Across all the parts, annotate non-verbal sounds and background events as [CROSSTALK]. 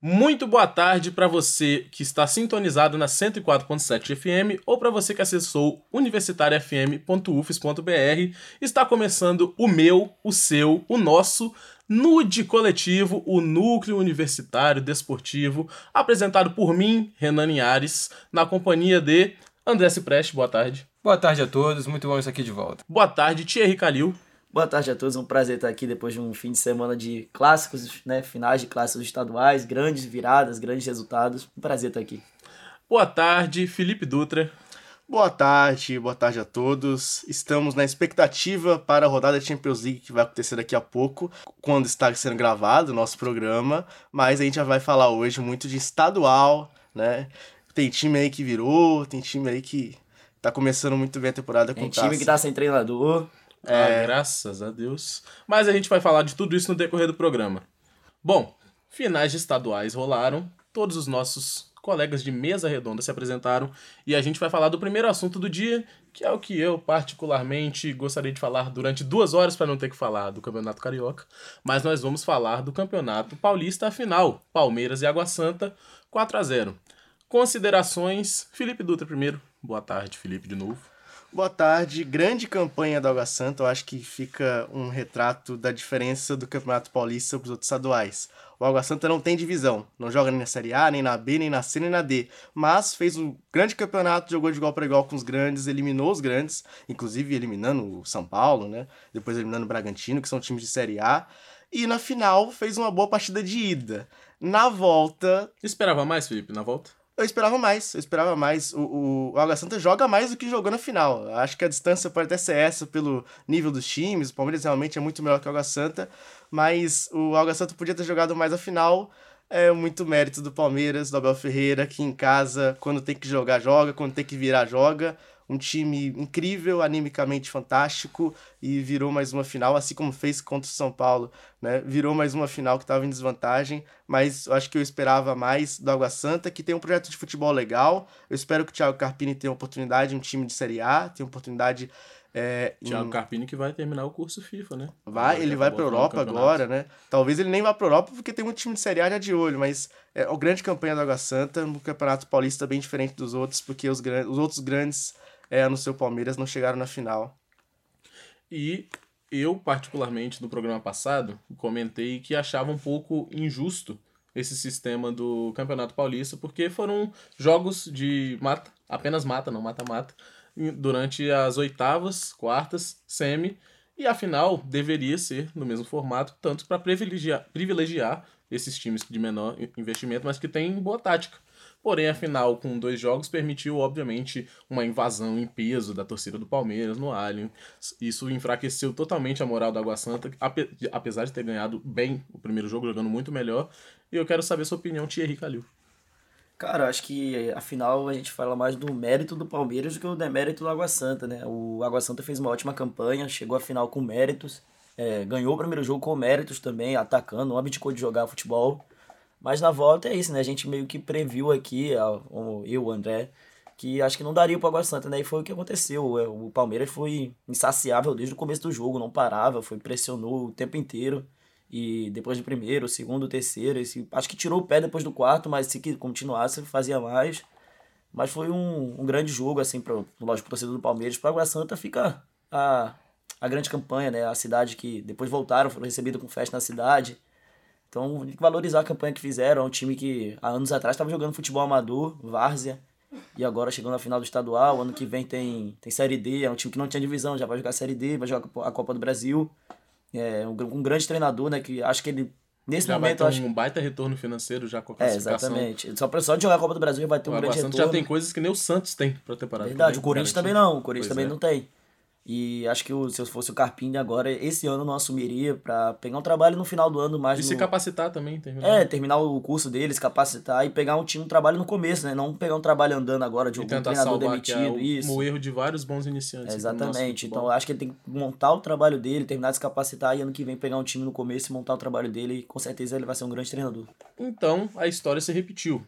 Muito boa tarde para você que está sintonizado na 104.7 FM ou para você que acessou universitariafm.ufes.br. Está começando o meu, o seu, o nosso Nude Coletivo, o Núcleo Universitário Desportivo, apresentado por mim, Renan Linhares, na companhia de André Cipreste. Boa tarde. Boa tarde a todos, muito bom estar aqui de volta. Boa tarde, Thierry Calil. Boa tarde a todos, é um prazer estar aqui depois de um fim de semana de clássicos, né? Finais de clássicos estaduais, grandes viradas, grandes resultados. Um prazer estar aqui. Boa tarde, Felipe Dutra. Boa tarde, boa tarde a todos. Estamos na expectativa para a rodada da Champions League que vai acontecer daqui a pouco, quando está sendo gravado o nosso programa. Mas a gente já vai falar hoje muito de estadual, né? Tem time aí que virou, tem time aí que tá começando muito bem a temporada com Tem taça. time que tá sem treinador. Ah, graças a Deus. Mas a gente vai falar de tudo isso no decorrer do programa. Bom, finais estaduais rolaram, todos os nossos colegas de mesa redonda se apresentaram e a gente vai falar do primeiro assunto do dia, que é o que eu particularmente gostaria de falar durante duas horas para não ter que falar do Campeonato Carioca, mas nós vamos falar do Campeonato Paulista, a final, Palmeiras e Água Santa, 4 a 0 Considerações, Felipe Dutra primeiro. Boa tarde, Felipe, de novo. Boa tarde, grande campanha da Água Santa. Eu acho que fica um retrato da diferença do Campeonato Paulista para os outros estaduais. O Água Santa não tem divisão, não joga nem na Série A, nem na B, nem na C, nem na D. Mas fez um grande campeonato, jogou de igual para igual com os grandes, eliminou os grandes, inclusive eliminando o São Paulo, né? Depois eliminando o Bragantino, que são times de Série A. E na final fez uma boa partida de ida. Na volta, Esperava mais, Felipe, na volta? Eu esperava mais, eu esperava mais. O, o, o Água Santa joga mais do que jogou na final. Acho que a distância pode até ser essa pelo nível dos times. O Palmeiras realmente é muito melhor que o Água Santa, mas o Água Santa podia ter jogado mais a final. É muito mérito do Palmeiras, do Abel Ferreira, que em casa, quando tem que jogar, joga, quando tem que virar, joga. Um time incrível, animicamente fantástico e virou mais uma final, assim como fez contra o São Paulo, né? Virou mais uma final que estava em desvantagem, mas eu acho que eu esperava mais do Água Santa, que tem um projeto de futebol legal. Eu espero que o Thiago Carpini tenha oportunidade em um time de Série A, tenha oportunidade. É, em- Thiago Carpini que vai terminar o curso FIFA, né? Vai, ele vai o Europa agora, né? Talvez ele nem vá pra Europa porque tem muito time de Série A já de olho, mas é uma grande campanha do Água Santa, no Campeonato Paulista bem diferente dos outros, porque os, gran- os outros grandes é, no seu Palmeiras não chegaram na final. E eu, particularmente, no programa passado, comentei que achava um pouco injusto esse sistema do Campeonato Paulista, porque foram jogos de mata, apenas mata, não mata-mata, durante as oitavas, quartas, semi, e a final deveria ser no mesmo formato, tanto para privilegiar, privilegiar esses times de menor investimento, mas que têm boa tática. Porém, a final com dois jogos permitiu, obviamente, uma invasão em peso da torcida do Palmeiras no Allianz. Isso enfraqueceu totalmente a moral do Água Santa, ape- apesar de ter ganhado bem o primeiro jogo, jogando muito melhor. E eu quero saber sua opinião, Thierry Calil. Cara, acho que afinal a gente fala mais do mérito do Palmeiras do que o demérito do Água Santa, né? O Água Santa fez uma ótima campanha, chegou à final com méritos, é, ganhou o primeiro jogo com méritos também, atacando, não abdicou de jogar futebol. Mas na volta é isso, né? A gente meio que previu aqui, o- eu, o André, que acho que não daria pro Água Santa, né? E foi o que aconteceu. É, O Palmeiras foi insaciável desde o começo do jogo, não parava, foi pressionou o tempo inteiro. E depois do primeiro, segundo, terceiro, esse, acho que tirou o pé depois do quarto, mas se continuasse, fazia mais. Mas foi um, um grande jogo, assim, pro, lógico, pro torcedor do Palmeiras. Para Água Santa fica a, a grande campanha, né? A cidade que depois voltaram, foram recebidos com festa na cidade. Então, tem que valorizar a campanha que fizeram. É um time que há anos atrás estava jogando futebol amador, várzea, e agora chegando na final do estadual. Ano que vem tem, tem Série D, é um time que não tinha divisão, já vai jogar Série D, vai jogar a Copa do Brasil. É um, um grande treinador, né? Que acho que ele, nesse Já vai momento, ter eu acho um baita retorno financeiro já com a é, classificação. exatamente. Só, pra, só de jogar a Copa do Brasil vai ter O um Água grande retorno. já tem coisas que nem o Santos tem pra temporada. Verdade, o Corinthians também não, o Corinthians Pois também é. não tem. E acho que se eu fosse o Carpini agora, esse ano eu não assumiria pra pegar um trabalho no final do ano mais E no... se capacitar também, terminar. É, terminar o curso deles, capacitar e pegar um time, um trabalho no começo, né? Não pegar um trabalho andando agora de tentar treinador é demitido, o, isso. o erro de vários bons iniciantes. É, exatamente. Então eu acho que ele tem que montar o trabalho dele, terminar de se capacitar e ano que vem pegar um time no começo e montar o trabalho dele e com certeza ele vai ser um grande treinador. Então, a história se repetiu.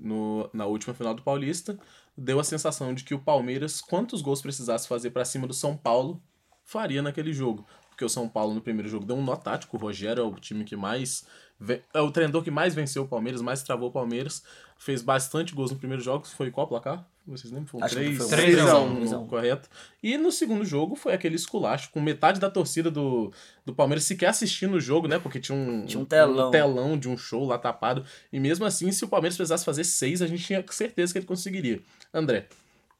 No, na última final do Paulista, deu a sensação de que o Palmeiras, quantos gols precisasse fazer pra cima do São Paulo, faria naquele jogo. Porque o São Paulo no primeiro jogo deu um nó tático, o Rogério é o time que mais. É o treinador que mais venceu o Palmeiras, mais travou o Palmeiras. Fez bastante gols no primeiro jogo. Foi qual placar? Vocês lembram? Foi um Acho que 3 foi um 3 a 1, 3 a 1. correto. E no segundo jogo foi aquele esculacho, com metade da torcida do, do Palmeiras sequer assistindo o jogo, né? Porque tinha um, Tinha um telão. telão de um show lá tapado. E mesmo assim, se o Palmeiras precisasse fazer seis, a gente tinha certeza que ele conseguiria. André,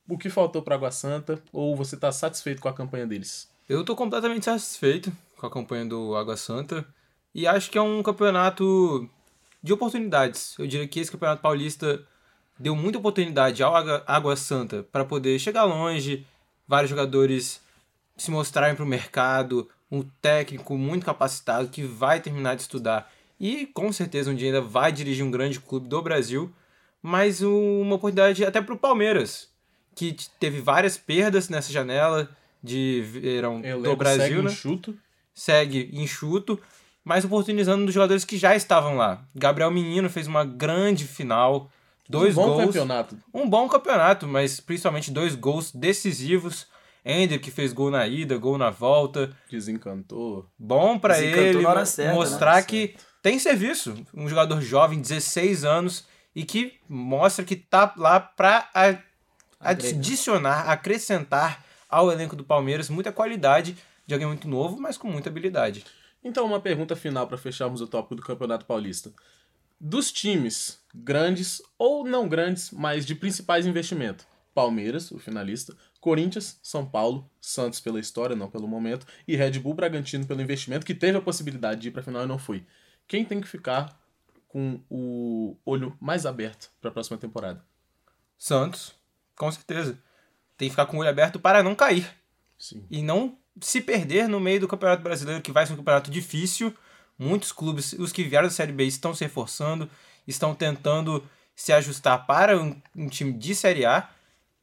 o que faltou para Água Santa? Ou você tá satisfeito com a campanha deles? Eu tô completamente satisfeito com a campanha do Água Santa e acho que é um campeonato de oportunidades. Eu diria que esse campeonato paulista deu muita oportunidade ao Água- Santa para poder chegar longe, vários jogadores se mostrarem para o mercado, um técnico muito capacitado que vai terminar de estudar e com certeza um dia ainda vai dirigir um grande clube do Brasil, mas uma oportunidade até para o Palmeiras, que teve várias perdas nessa janela de verão do Brasil, segue né? enxuto. segue enxuto, mas oportunizando dos jogadores que já estavam lá. Gabriel Menino fez uma grande final, dois um bom gols, campeonato. um bom campeonato, mas principalmente dois gols decisivos. Ender que fez gol na ida, gol na volta. Desencantou. Bom pra Desencantou ele na hora mo- certa, mostrar né? que tem serviço. Um jogador jovem, 16 anos, e que mostra que tá lá pra a- Agregar. adicionar, acrescentar ao elenco do Palmeiras muita qualidade de alguém muito novo, mas com muita habilidade. Então, uma pergunta final para fecharmos o tópico do Campeonato Paulista. Dos times grandes ou não grandes, mas de principais investimentos, Palmeiras, o finalista, Corinthians, São Paulo, Santos pela história, não pelo momento, e Red Bull Bragantino pelo investimento, que teve a possibilidade de ir para a final e não foi. Quem tem que ficar com o olho mais aberto para a próxima temporada? Santos, com certeza. Tem que ficar com o olho aberto para não cair. Sim. E não se perder no meio do Campeonato Brasileiro, que vai ser um campeonato difícil. Muitos clubes, os que vieram da Série B, estão se reforçando, estão tentando se ajustar para um, um time de Série A.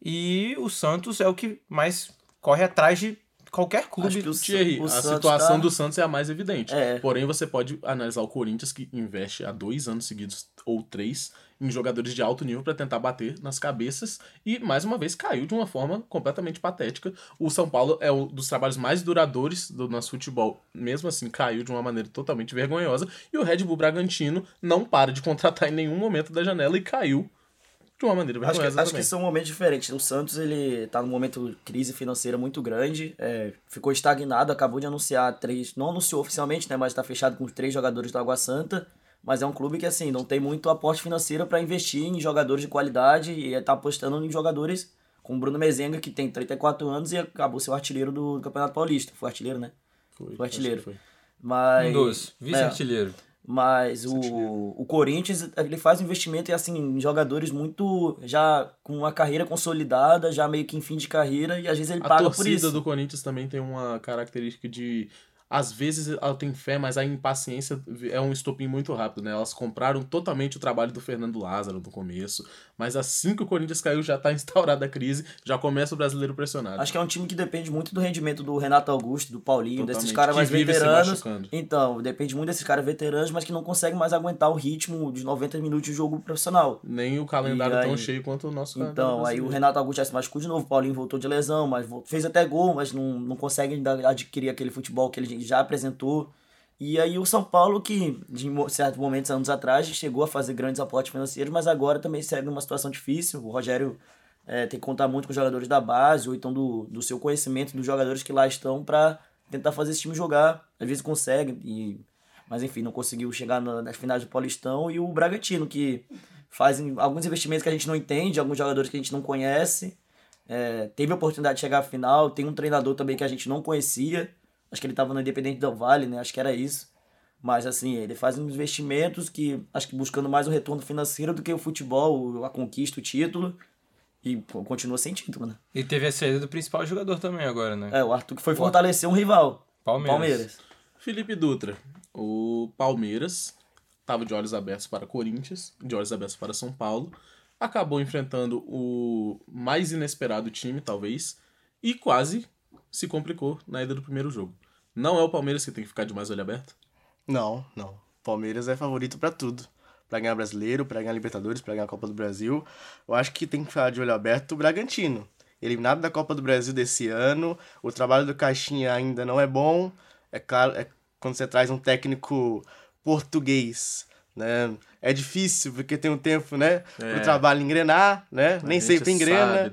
E o Santos é o que mais corre atrás de qualquer clube. Acho o, Thierry, o a Santos situação tá- do Santos é a mais evidente. É. Porém, você pode analisar o Corinthians, que investe há dois anos seguidos, ou três, em jogadores de alto nível para tentar bater nas cabeças. E, mais uma vez, caiu de uma forma completamente patética. O São Paulo é um dos trabalhos mais duradouros do nosso futebol. Mesmo assim, caiu de uma maneira totalmente vergonhosa. E o Red Bull Bragantino não para de contratar em nenhum momento da janela e caiu de uma maneira Acho que, acho que são momentos diferentes. O Santos, ele tá num momento de crise financeira muito grande, é, ficou estagnado, acabou de anunciar três, não anunciou oficialmente, né, mas tá fechado com os três jogadores do Água Santa, mas é um clube que, assim, não tem muito aporte financeiro para investir em jogadores de qualidade e tá apostando em jogadores como o Bruno Mezenga, que tem 34 anos e acabou ser o artilheiro do Campeonato Paulista. Foi artilheiro, né? Foi, o artilheiro. foi. Mas... Um dos, é, vice-artilheiro. Mas o, o Corinthians, ele faz um investimento assim, em jogadores muito. já com uma carreira consolidada, já meio que em fim de carreira, e às vezes ele A paga por torcida isso. do Corinthians também tem uma característica de. Às vezes ela tem fé, mas a impaciência é um estopim muito rápido, né? Elas compraram totalmente o trabalho do Fernando Lázaro no começo, mas assim que o Corinthians caiu já tá [LAUGHS] instaurada a crise, já começa o brasileiro pressionado. Acho que é um time que depende muito do rendimento do Renato Augusto, do Paulinho, desses Totalmente, caras que mais veteranos. Então, depende muito desses caras veteranos, mas que não conseguem mais aguentar o ritmo de 90 minutos de jogo profissional. Nem o calendário aí- tão cheio quanto o nosso Então, aí o. Renato Augusto já se machucou de novo, o Paulinho voltou de lesão, mas fez até gol, mas não, não consegue ainda adquirir aquele futebol que ele já apresentou. E aí o São Paulo, que de certos momentos, anos atrás, chegou a fazer grandes aportes financeiros, mas agora também segue numa situação difícil. O Rogério eh, tem que contar muito com os jogadores da base, ou então do, do seu conhecimento dos jogadores que lá estão para tentar fazer esse time jogar. Às vezes consegue, e, mas enfim, não conseguiu chegar na- nas finais do Paulistão. E o Bragantino, que fazem alguns investimentos que a gente não entende, alguns jogadores que a gente não conhece. É, teve a oportunidade de chegar à final, tem um treinador também que a gente não conhecia. Acho que ele estava no Independente do Vale, né? Acho que era isso. Mas assim, ele faz uns investimentos que acho que buscando mais o retorno financeiro do que o futebol, a conquista, o título. E pô, continua sem título, né? E teve a saída do principal jogador também agora, né? É, o Arthur que foi fortalecer um rival. Palmeiras. Palmeiras. Felipe Dutra, o Palmeiras estava de olhos abertos para Corinthians, de olhos abertos para São Paulo, acabou enfrentando o mais inesperado time, talvez, e quase se complicou na ida do primeiro jogo. Não é o Palmeiras que tem que ficar de mais olho aberto? Não, não. Palmeiras é favorito pra tudo. Pra ganhar brasileiro, pra ganhar Libertadores, pra ganhar a Copa do Brasil. Eu acho que tem que ficar de olho aberto o Bragantino. Eliminado da Copa do Brasil desse ano, o trabalho do Caixinha ainda não é bom. É claro, é quando você traz um técnico português, né? É difícil, porque tem um tempo, né? É. O trabalho engrenar, né? A Nem sempre engrena.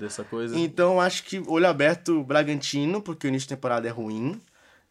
Então acho que olho aberto Bragantino, porque o início de temporada é ruim.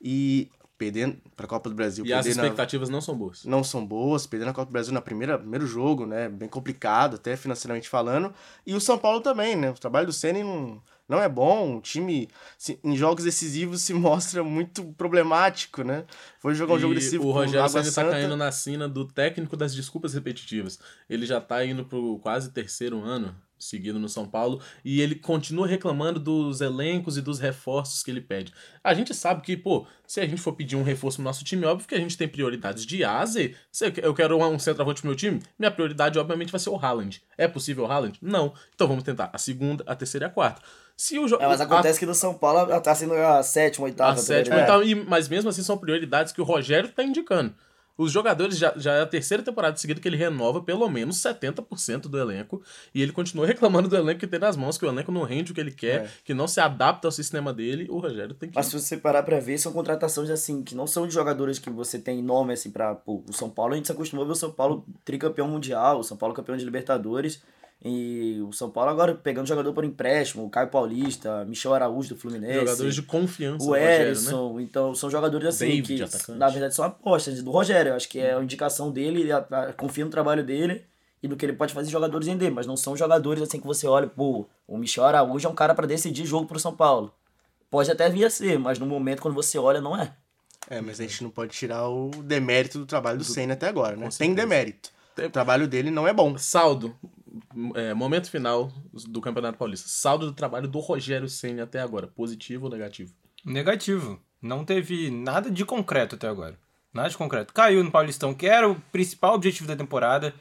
E perdendo pra Copa do Brasil. E as a- expectativas não são boas. não são boas, perdendo a Copa do Brasil na primeira primeiro jogo, né? Bem complicado, até financeiramente falando. E o São Paulo também, né? O trabalho do Ceni não, não é bom. O time, se- em jogos decisivos, se [LAUGHS] mostra muito problemático, né? Foi jogar um jogo E decisivo o Rogério Água tá Santa. caindo na sina do técnico das desculpas repetitivas. Ele já tá indo pro quase terceiro ano seguido no São Paulo e ele continua reclamando dos elencos e dos reforços que ele pede. A gente sabe que, pô, se a gente for pedir um reforço no nosso time, óbvio que a gente tem prioridades de A a Z. Se eu quero um centroavante pro meu time, minha prioridade obviamente vai ser o Haaland. É possível o Haaland? Não. Então vamos tentar a segunda, a terceira e a quarta. Se o jo- É, mas a- acontece que no São Paulo ela tá sendo a sétima, oitava. a tá sétima, ligado? então, e- mas mesmo assim são prioridades que o Rogério tá indicando. Os jogadores já, já é a terceira temporada seguida que ele renova pelo menos 70% do elenco. E ele continua [LAUGHS] reclamando do elenco que tem nas mãos, que o elenco não rende o que ele quer, É. que não se adapta ao sistema dele. O Rogério tem que. Mas se você parar pra ver, são contratações assim, que não são de jogadores que você tem nome assim pra. Pô, o São Paulo, a gente se acostumou a ver o São Paulo tricampeão mundial, o São Paulo campeão de Libertadores. E o São Paulo agora pegando jogador por empréstimo, o Caio Paulista, Michel Araújo do Fluminense. jogadores de confiança o do Rogério, né? Então são jogadores assim David, que atacante. na verdade são apostas do Rogério, eu acho que é a indicação dele, confia no trabalho dele e do que ele pode fazer jogadores render, mas não são jogadores assim que você olha, pô, o Michel Araújo é um cara pra decidir jogo pro São Paulo. Pode até vir a ser, mas no momento quando você olha não é. É, mas a gente não pode tirar o demérito do trabalho do Senna até agora, né? Tem demérito. Tem- O trabalho dele não é bom. Saldo. É, momento final do Campeonato Paulista. Saldo do trabalho do Rogério Senna até agora. Positivo ou negativo? Negativo. Não teve nada de concreto até agora. Nada de concreto. Caiu no Paulistão, que era o principal objetivo da temporada.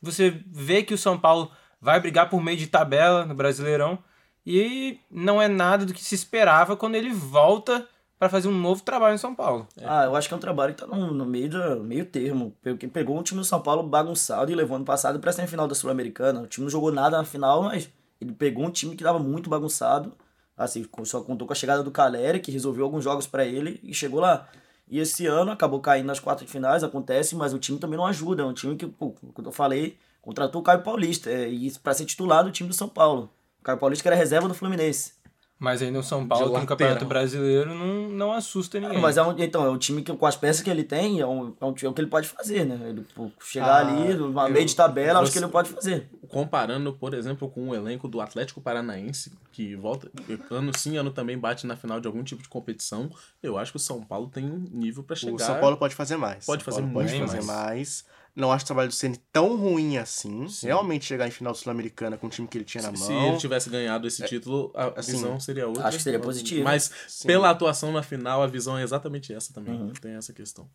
Você vê que o São Paulo vai brigar por meio de tabela no Brasileirão. E não é nada do que se esperava quando ele volta para fazer um novo trabalho em São Paulo. Ah, eu acho que é um trabalho que tá no, no meio, da, meio termo. Porque pegou um time do São Paulo bagunçado e levou ano passado pra semifinal da Sul-Americana. O time não jogou nada na final, mas ele pegou um time que tava muito bagunçado. Assim, só contou com a chegada do Caleri, que resolveu alguns jogos pra ele e chegou lá. E esse ano acabou caindo nas quartas de finais, acontece, mas o time também não ajuda. É um time que, pô, como eu falei, contratou o Caio Paulista. É, e pra ser titular do time do São Paulo. O Caio Paulista que era reserva do Fluminense. Mas ainda o São Paulo, no Campeonato lateral. Brasileiro, não, não assusta ninguém. Mas é um, então, é um time que com as peças que ele tem, é, um, é, um, é o que ele pode fazer, né? Ele chegar Ah, ali, numa eu- meio de tabela, acho você- que ele pode fazer. comparando, por exemplo, com o elenco do Atlético Paranaense, que volta ano sim, ano também bate na final de algum tipo de competição, eu acho que o São Paulo tem nível pra chegar. O São Paulo pode fazer mais. Pode fazer pode fazer mais. mais. Não acho o trabalho do Ceni tão ruim assim. Sim. Realmente chegar em final sul-americana com o time que ele tinha na Se mão. ele tivesse ganhado esse título, a assim, visão seria outra. acho que seria positivo. Mas Sim. pela atuação na final, a visão é exatamente essa também. Uhum. Tem essa questão.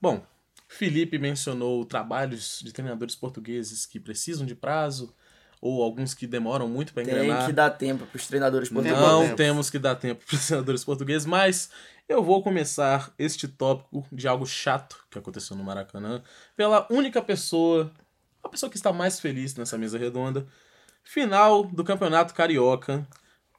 Bom, Felipe mencionou trabalhos de treinadores portugueses que precisam de prazo, ou alguns que demoram muito para Tem engrenar. que dar tempo pros treinadores portugueses. Não tempo. temos que dar tempo para os treinadores portugueses, mas eu vou começar este tópico de algo chato que aconteceu no Maracanã pela única pessoa, a pessoa que está mais feliz nessa mesa redonda. Final do Campeonato Carioca.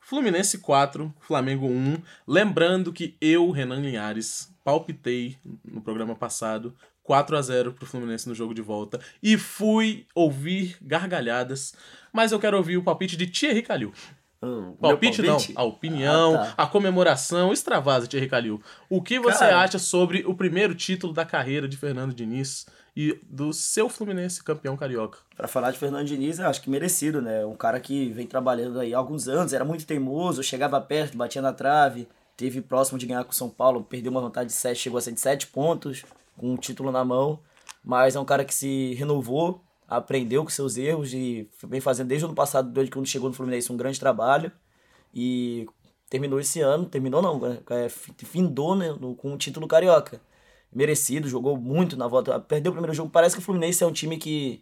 Fluminense 4, Flamengo 1. Lembrando que eu, Renan Linhares, palpitei no programa passado 4 a 0 pro Fluminense no jogo de volta e fui ouvir gargalhadas, mas eu quero ouvir o palpite de Thierry Calil. Hum, meu Palpite, não, a opinião, Ah, tá. a comemoração, extravasa, Thierry Calil. O que você Cara. acha sobre o primeiro título da carreira de Fernando Diniz e do seu Fluminense campeão carioca? Pra falar de Fernando Diniz, eu acho que merecido, né? Um cara que vem trabalhando aí há alguns anos, era muito teimoso, chegava perto, batia na trave, teve próximo de ganhar com o São Paulo, perdeu uma vantagem de 7, chegou a ser de 7 pontos, com um título na mão, mas é um cara que se renovou, aprendeu com seus erros e vem fazendo desde o ano passado, desde quando chegou no Fluminense, um grande trabalho. E terminou esse ano, terminou não, né, é, fi- findou né, no- com o título carioca. Merecido, jogou muito na volta. Perdeu o primeiro jogo. Parece que o Fluminense é um time que.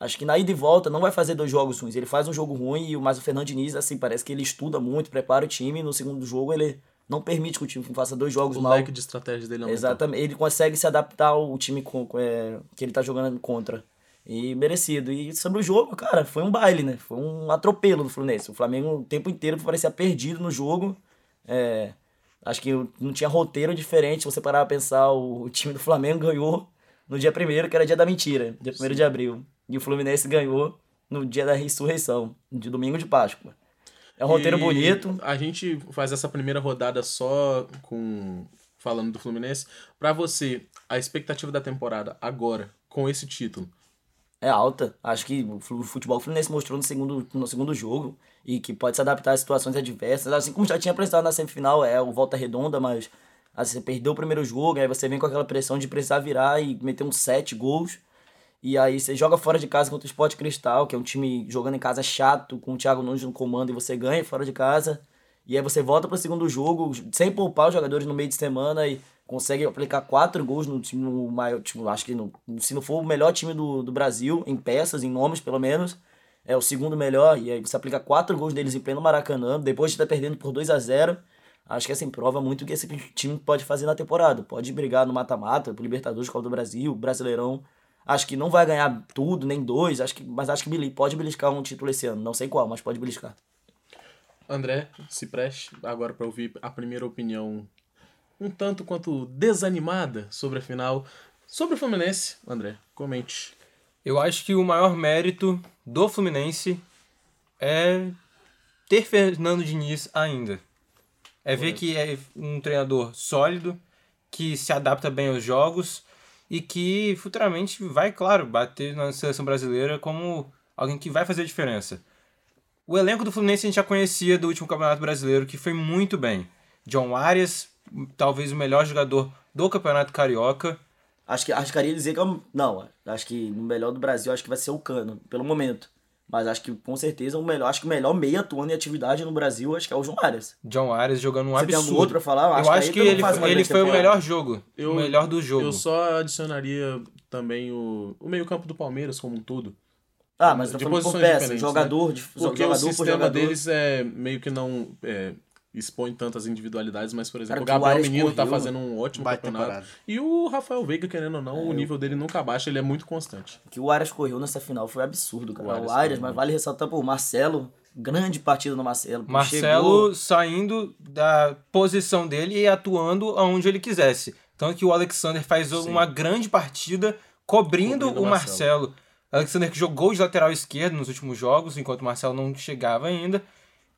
Acho que na ida e volta não vai fazer dois jogos ruins. Ele faz um jogo ruim, e o- mas o Fernando Diniz, assim, parece que ele estuda muito, prepara o time. E no segundo jogo ele não permite que o time faça dois jogos O mal. leque de estratégia dele aumentou. Exatamente. Ele consegue se adaptar ao time com, é, que ele tá jogando contra. E merecido. E sobre o jogo, cara, foi um baile, né? Foi um atropelo do Fluminense. O Flamengo o tempo inteiro parecia perdido no jogo. É, acho que não tinha roteiro diferente. Se você parar pra pensar, o, time do Flamengo ganhou no dia primeiro, que era dia da mentira, dia 1 de abril. E o Fluminense ganhou no dia da ressurreição, de domingo de Páscoa. É um roteiro E bonito. A gente faz essa primeira rodada só com falando do Fluminense. Pra você, a expectativa da temporada agora com esse título. É alta. Acho que o fu- o futebol fluminense mostrou no segundo, no segundo jogo e que pode se adaptar a situações adversas. Assim como já tinha apresentado na semifinal, é o Volta Redonda, mas assim, você perdeu o primeiro jogo, aí você vem com aquela pressão de precisar virar e meter uns sete gols. E aí você joga fora de casa contra o Sport Cristal, que é um time jogando em casa chato, com o Thiago Nunes no comando, e você ganha fora de casa. E aí você volta pro segundo jogo, sem poupar os jogadores no meio de semana e consegue aplicar quatro gols no time no maior, tipo, acho que no, se não for o melhor time do, do Brasil, em peças, em nomes pelo menos, é o segundo melhor, e aí você aplica quatro gols deles em pleno Maracanã, depois de estar perdendo por 2 a 0 Acho que assim, prova muito o que esse time pode fazer na temporada. Pode brigar no mata-mata, pro Libertadores, Copa do Brasil, Brasileirão. Acho que não vai ganhar tudo, nem dois, acho que, mas acho que pode beliscar um título esse ano. Não sei qual, mas pode beliscar. André, se preste agora para ouvir a primeira opinião um tanto quanto desanimada sobre a final. Sobre o Fluminense, André, comente. Eu acho que o maior mérito do Fluminense é ter Fernando Diniz ainda. É ver que é um treinador sólido, que se adapta bem aos jogos e que futuramente vai, claro, bater na seleção brasileira como alguém que vai fazer a diferença. O elenco do Fluminense a gente já conhecia do último Campeonato Brasileiro, que foi muito bem. John Arias, talvez o melhor jogador do Campeonato Carioca. Acho que arriscaria dizer que é o- Não, acho que no melhor do Brasil acho que vai ser o Cano, pelo momento. Mas acho que com certeza o melhor. Acho que o melhor meia atuando em atividade no Brasil acho que é o João Arias. John Arias jogando um Você tem absurdo. algum outro pra falar? Eu acho aí que mundo ele, ele foi o melhor jogo. Eu- o melhor do jogo. Eu só adicionaria também o, o meio-campo do Palmeiras como um todo. Ah, mas eu de tô falando por peça. Jogador, de, Porque jogador o por sistema jogador. deles é meio que não é, expõe tantas individualidades, mas, por exemplo, Cara, o o Gabriel Arias Menino tá fazendo um ótimo campeonato. temporada. E o Rafael Veiga, querendo ou não, o nível dele nunca baixa, ele é muito constante. que o Arias correu nessa final foi absurdo, cara. O O Arias Arias, correu mas vale ressaltar, pô, o Marcelo, grande partida no Marcelo. Marcelo chegou- saindo da posição dele e atuando aonde ele quisesse. Tanto que o Alexander faz uma grande partida cobrindo, Cobrindo o o Marcelo. Alexander que jogou de lateral esquerdo nos últimos jogos, enquanto o Marcelo não chegava ainda.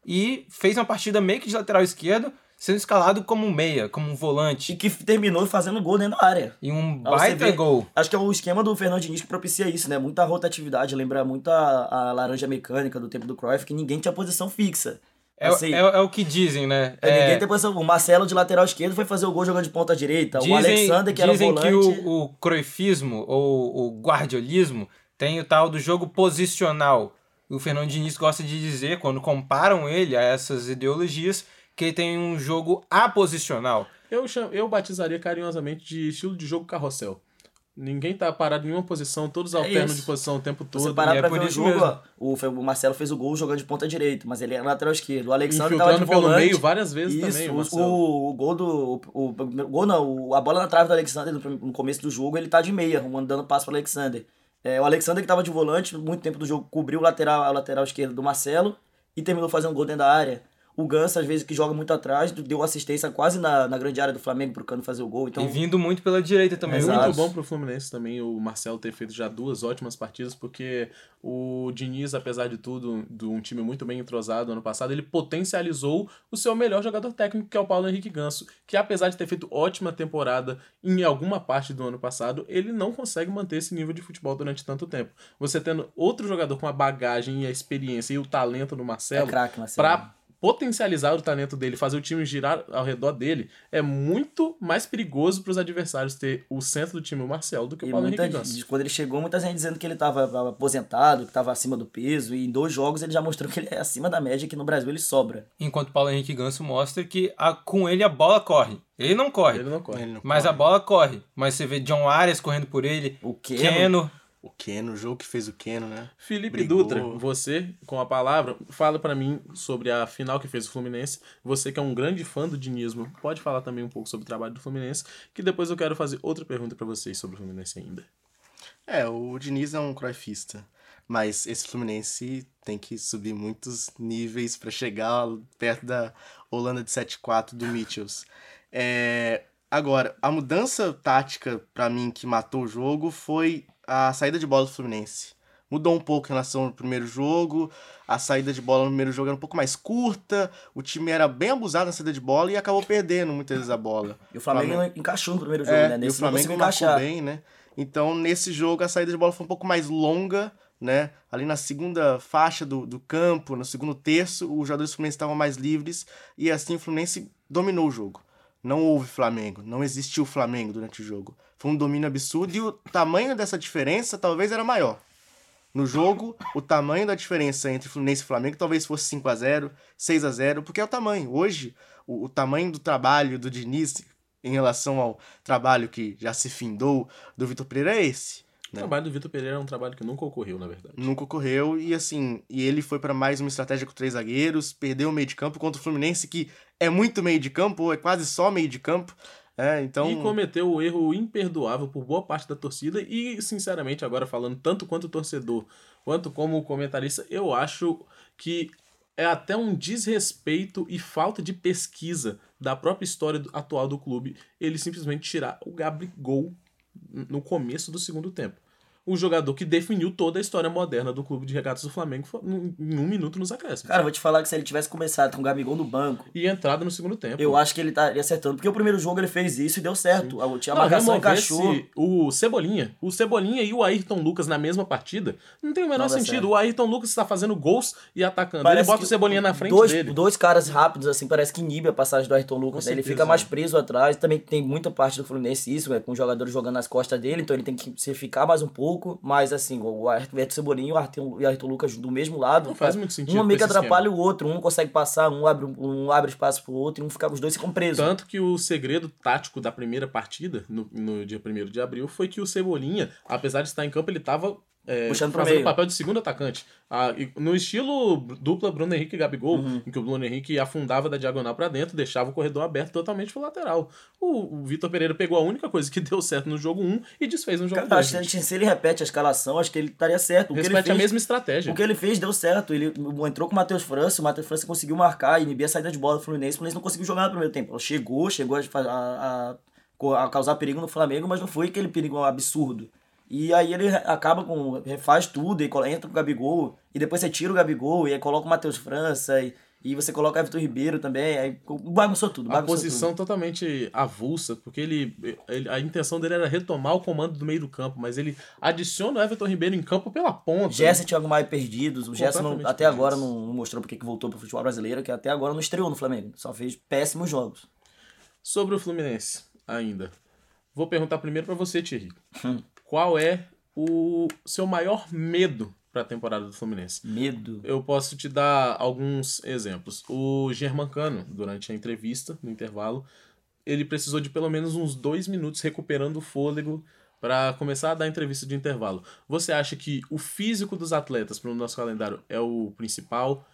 E fez uma partida meio que de lateral esquerdo, sendo escalado como um meia, como um volante. E que terminou fazendo gol dentro da área. E um baita ver, gol. Acho que é o esquema do Fernando Diniz que propicia isso, né? Muita rotatividade, lembra muito a, a laranja mecânica do tempo do Cruyff, que ninguém tinha posição fixa. É, Assim, é, é o que dizem, né? é, ninguém É, tem posição. O Marcelo de lateral esquerdo foi fazer o gol jogando de ponta direita. Dizem, o Alexander, que era dizem volante. que o, o croifismo ou o guardiolismo tem o tal do jogo posicional. O Fernando Diniz gosta de dizer, quando comparam ele a essas ideologias, que ele tem um jogo aposicional. Eu, chamo, eu batizaria carinhosamente de estilo de jogo carrossel. Ninguém tá parado em nenhuma posição, todos alternam É isso. de posição o tempo todo. Você parar e é pra por ver o jogo, ó, o, o Marcelo fez o gol jogando de ponta direita, mas ele era lateral esquerdo. O Alexander tava de Infiltrando pelo volante. meio várias vezes Isso, também, o o, Marcelo. o, gol do. O, o, o gol não, a bola na trave do Alexander no, prim- no começo do jogo, ele tá de meia, mandando passo pro Alexander. É, o Alexander que tava de volante, muito tempo do jogo, cobriu o lateral, a lateral esquerda do Marcelo e terminou fazendo gol dentro da área. O Ganso, às vezes, que joga muito atrás, deu assistência quase na, na grande área do Flamengo pro Cano fazer o gol. Então, e vindo muito pela direita também. Exato. o Muito bom pro Fluminense também o Marcelo ter feito já duas ótimas partidas, porque o Diniz, apesar de tudo, de um time muito bem entrosado ano passado, ele potencializou o seu melhor jogador técnico, que é o Paulo Henrique Ganso, que apesar de ter feito ótima temporada em alguma parte do ano passado, ele não consegue manter esse nível de futebol durante tanto tempo. Você tendo outro jogador com a bagagem e a experiência e o talento do é Marcelo, craque, Marcelo. para potencializar o talento dele, fazer o time girar ao redor dele, é muito mais perigoso para os adversários ter o centro do time, o Marcel, do que o E Paulo muita, Henrique Ganso. quando ele chegou, muita gente dizendo que ele estava aposentado, que estava acima do peso, e em dois jogos ele já mostrou que ele é acima da média, que no Brasil ele sobra. Enquanto Paulo Henrique Ganso mostra que a- com ele a bola corre. Ele não corre, Ele não corre. Ele não mas corre. a bola corre. Mas você vê John Arias correndo por ele, O Keno, Keno. O Keno, o jogo que fez o Keno, né? Felipe Brigou. Dutra, você, com a palavra, fala pra mim sobre a final que fez o Fluminense. Você que é um grande fã do dinismo, pode falar também um pouco sobre o trabalho do Fluminense, que depois eu quero fazer outra pergunta pra vocês sobre o Fluminense ainda. É, o Diniz é um croifista. Mas esse Fluminense tem que subir muitos níveis para chegar perto da Holanda de 7-4 do Mitchells. É, agora, a mudança tática para mim que matou o jogo foi a saída de bola do Fluminense. Mudou um pouco em relação ao primeiro jogo. A saída de bola no primeiro jogo era um pouco mais curta. O time era bem abusado na saída de bola e acabou perdendo muitas vezes a bola. E o Flamengo, Flamengo- encaixou no primeiro jogo, É, né? e o Nesse Flamengo marcou encaixar. bem, né? Então, nesse jogo, a saída de bola foi um pouco mais longa, né? Ali na segunda faixa do, do campo, no segundo terço, os jogadores do Fluminense estavam mais livres e assim o Fluminense dominou o jogo. Não houve Flamengo, não existiu Flamengo durante o jogo. Foi um domínio absurdo e o tamanho dessa diferença talvez era maior. No jogo, o tamanho da diferença entre Fluminense e Flamengo talvez fosse 5 a 0 6 a 0 porque é o tamanho. Hoje, o, o tamanho do trabalho do Diniz em relação ao trabalho que já se findou do Vitor Pereira é esse. O trabalho do Vitor Pereira é um trabalho que nunca ocorreu, na verdade. Nunca ocorreu e assim, e ele foi para mais uma estratégia com três zagueiros, perdeu o meio de campo contra o Fluminense que é muito meio de campo, ou é quase só meio de campo. É, então E cometeu o erro imperdoável por boa parte da torcida e, sinceramente, agora falando tanto quanto torcedor quanto como comentarista, eu acho que é até um desrespeito e falta de pesquisa da própria história atual do clube ele simplesmente tirar o Gabigol no começo do segundo tempo. O jogador que definiu toda a história moderna do clube de regatas do Flamengo em um minuto nos acréscimos. Cara, vou te falar que se ele tivesse começado com o Gabigol no banco, E entrada no segundo tempo. eu acho que ele estaria acertando. Porque o primeiro jogo ele fez isso e deu certo. A, a Não, marcação encaixou. O Cebolinha. O Cebolinha e o Ayrton Lucas na mesma partida. Não tem o menor sentido. certo. O Ayrton Lucas está fazendo gols e atacando. Parece ele bota o Cebolinha na frente dois, dele. Dois caras rápidos, assim, parece que inibe a passagem do Ayrton Lucas. Né? Ele fica mais é. preso atrás. Também tem muita parte do Fluminense isso, né? com os jogadores jogando nas costas dele, então ele tem que se ficar mais um pouco. Mas assim, o Ayrton, o Ayrton Cebolinha e o e Ayrton Lucas do mesmo lado. Não faz muito sentido Um meio que atrapalha o outro, um não consegue passar, um abre, um abre espaço pro outro e um fica, os dois ficam presos. Tanto que o segredo tático da primeira partida, no, no dia 1 de abril, foi que o Cebolinha, apesar de estar em campo, ele estava é, Puxando fazendo o meio. papel de segundo atacante. Ah, no estilo dupla Bruno Henrique e Gabigol, Uhum. em que o Bruno Henrique afundava da diagonal para dentro, deixava o corredor aberto totalmente pro lateral. O, o Vitor Pereira pegou a única coisa que [LAUGHS] deu certo no jogo 1 e desfez no jogo Cara, 2. acho que se ele repete a escalação, acho que ele estaria certo. O que ele fez, a mesma estratégia. O que ele fez deu certo. Ele entrou com o Matheus França, o Matheus França conseguiu marcar, inibir a saída de bola do Fluminense. O Fluminense não conseguiu jogar no primeiro tempo. Chegou, chegou a, a- a- a causar perigo no Flamengo, mas não foi aquele perigo absurdo. E aí ele acaba com. refaz tudo e entra com o Gabigol, e depois você tira o Gabigol, e aí coloca o Matheus França, e, e você coloca o Everton Ribeiro também, aí bagunçou tudo. a Bagunçou posição totalmente avulsa, porque ele, ele- a intenção dele era retomar o comando do meio do campo, mas ele adiciona o Everton Ribeiro em campo pela ponta. Gerson e Thiago Maia perdidos. O Gerson não- até perdidos. agora não mostrou porque que voltou pro futebol brasileiro, que até agora não estreou no Flamengo. Só fez péssimos jogos. Sobre o Fluminense, ainda. Vou perguntar primeiro pra você, Thierry. Hum. Qual é o seu maior medo pra temporada do Fluminense? Medo. Eu posso te dar alguns exemplos. O Germancano, durante a entrevista, no intervalo, ele precisou de pelo menos uns dois minutos recuperando o fôlego para começar a dar entrevista de intervalo. Você acha que o físico dos atletas para o nosso calendário é o principal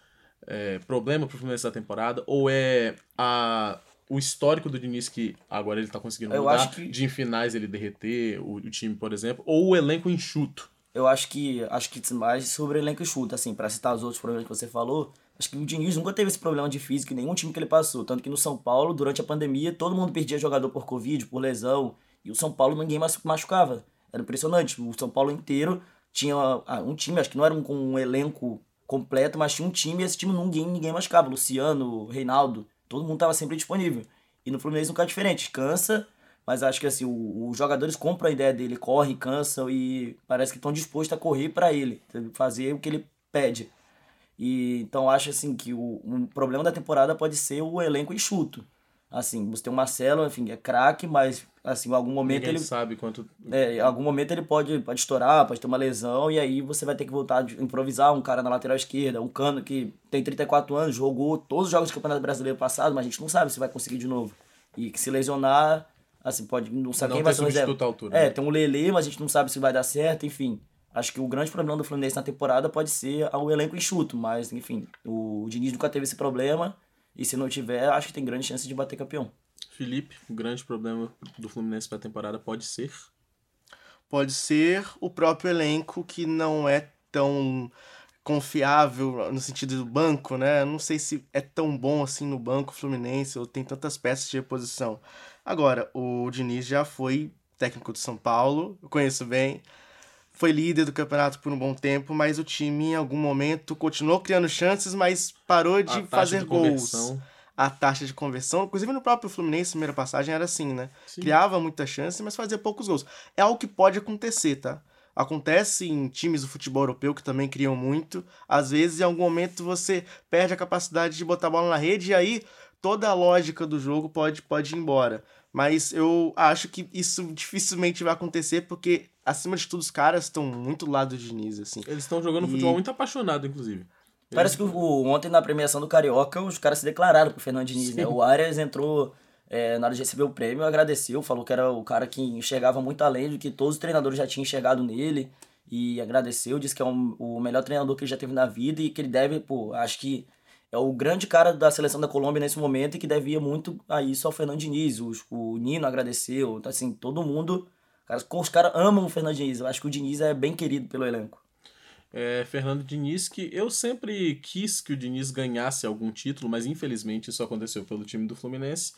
é, problema para o Fluminense da temporada? Ou é a, o histórico do Diniz que agora ele está conseguindo Eu mudar, que- de em finais ele derreter o, o time, por exemplo? Ou o elenco enxuto? Eu acho que acho que mais sobre elenco e chuta, assim, pra citar os outros problemas que você falou. Acho que o Diniz nunca teve esse problema de físico em nenhum time que ele passou. Tanto que no São Paulo, durante a pandemia, todo mundo perdia jogador por Covid, por lesão. E o São Paulo ninguém mais machucava. Era impressionante. O São Paulo inteiro tinha ah, um time, acho que não era um, com um elenco completo, mas tinha um time e esse time ninguém, ninguém machucava. Luciano, Reinaldo, todo mundo tava sempre disponível. E no Fluminense nunca é diferente. Cansa, mas acho que assim, os jogadores compram a ideia dele, correm, cansam e parece que estão dispostos a correr para ele, fazer o que ele pede. E então acho assim que o, um problema da temporada pode ser o elenco enxuto. Assim, você tem o Marcelo, enfim, é craque, mas assim, em algum momento Ninguém ele sabe quanto. é, em algum momento ele pode, pode estourar, pode ter uma lesão, e aí você vai ter que voltar a improvisar um cara na lateral esquerda, um cano que tem 34 anos, jogou todos os jogos do Campeonato Brasileiro passado, mas a gente não sabe se vai conseguir de novo. E que se lesionar, assim, pode. Não sabe Não quem vai ser reserva. altura, É, né? tem um Lele, mas a gente não sabe se vai dar certo, enfim. Acho que o grande problema do Fluminense na temporada pode ser o elenco enxuto, mas, enfim, o Diniz nunca teve esse problema, e se não tiver, acho que tem grande chance de bater campeão. Felipe, o grande problema do Fluminense pra temporada pode ser. Pode ser o próprio elenco que não é tão confiável no sentido do banco, né? Não sei se é tão bom assim no banco Fluminense ou tem tantas peças de reposição. Agora, o Diniz já foi técnico do São Paulo, eu conheço bem. Foi líder do campeonato por um bom tempo, mas o time em algum momento continuou criando chances, mas parou de fazer de gols. conversão. A taxa de conversão, inclusive no próprio Fluminense, primeira passagem era assim, né? Sim. Criava muita chance, mas fazia poucos gols. É algo que pode acontecer, tá? Acontece em times do futebol europeu que também criam muito. Às vezes, em algum momento, você perde a capacidade de botar a bola na rede e aí toda a lógica do jogo pode, pode ir embora. Mas eu acho que isso [LAUGHS] dificilmente vai acontecer porque, acima de tudo, os caras estão muito do lado do Diniz, assim. Eles estão jogando E- futebol muito apaixonado, inclusive. Parece que o, ontem na premiação do Carioca os caras se declararam pro Fernando Diniz, né? O Arias entrou é, na hora de receber o prêmio, agradeceu, falou que era o cara que enxergava muito além do que todos os treinadores já tinham enxergado nele. E agradeceu, disse que é um- o melhor treinador que ele já teve na vida e que ele deve, pô, acho que é o grande cara da seleção da Colômbia nesse momento e que devia muito a isso ao Fernando Diniz. Os- o Nino agradeceu, então, assim, todo mundo. Cara, os caras amam o Fernando Diniz. Eu acho que o Diniz é bem querido pelo elenco. É, Fernando Diniz, que eu sempre quis que o Diniz ganhasse algum título, mas infelizmente isso aconteceu pelo time do Fluminense.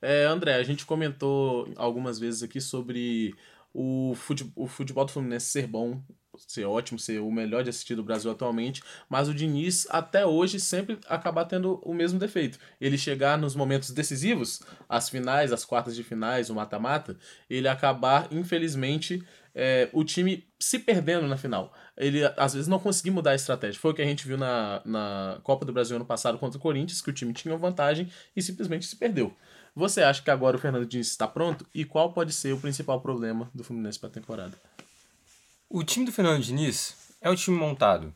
É, André, a gente comentou algumas vezes aqui sobre o fute- o futebol do Fluminense ser bom, ser ótimo, ser o melhor de assistir do Brasil atualmente, mas o Diniz até hoje sempre acaba tendo o mesmo defeito. Ele chegar nos momentos decisivos, as finais, as quartas de finais, o mata-mata, ele acabar, infelizmente, é, o time se perdendo na final. Ele às vezes não conseguir mudar a estratégia. Foi o que a gente viu na, na Copa do Brasil ano passado contra o Corinthians, que o time tinha vantagem e simplesmente se perdeu. Você acha que agora o Fernando Diniz está pronto? E qual pode ser o principal problema do Fluminense para a temporada? O time do Fernando Diniz é um time montado.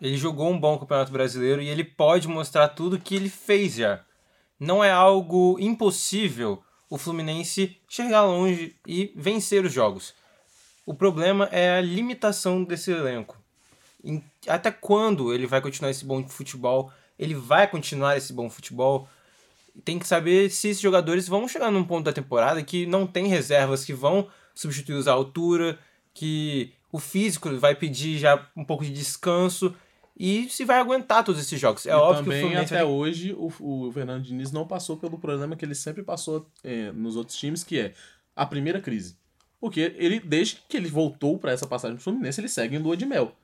Ele jogou um bom Campeonato Brasileiro e ele pode mostrar tudo que ele fez já. Não é algo impossível o Fluminense chegar longe e vencer os jogos. O problema é a limitação desse elenco. Até quando ele vai continuar esse bom futebol? Ele vai continuar esse bom futebol? Tem que saber se esses jogadores vão chegar num ponto da temporada que não tem reservas que vão substituir a altura, que o físico vai pedir já um pouco de descanso e se vai aguentar todos esses jogos. É e óbvio que o também, Fluminense até vai hoje, o, o Fernando Diniz não passou pelo problema que ele sempre passou é, nos outros times, que é a primeira crise. Porque ele, desde que ele voltou para essa passagem do Fluminense, ele segue em lua de mel.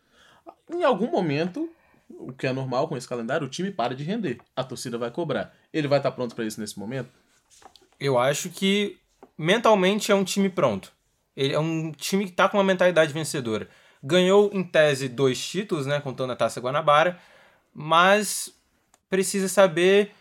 Em algum momento, o que é normal com esse calendário, o time para de render. A torcida vai cobrar. Ele vai estar pronto para isso nesse momento? Eu acho que mentalmente é um time pronto. Ele é um time que tá com uma mentalidade vencedora. Ganhou, em tese, dois títulos, né? Contando a Taça Guanabara. Mas precisa saber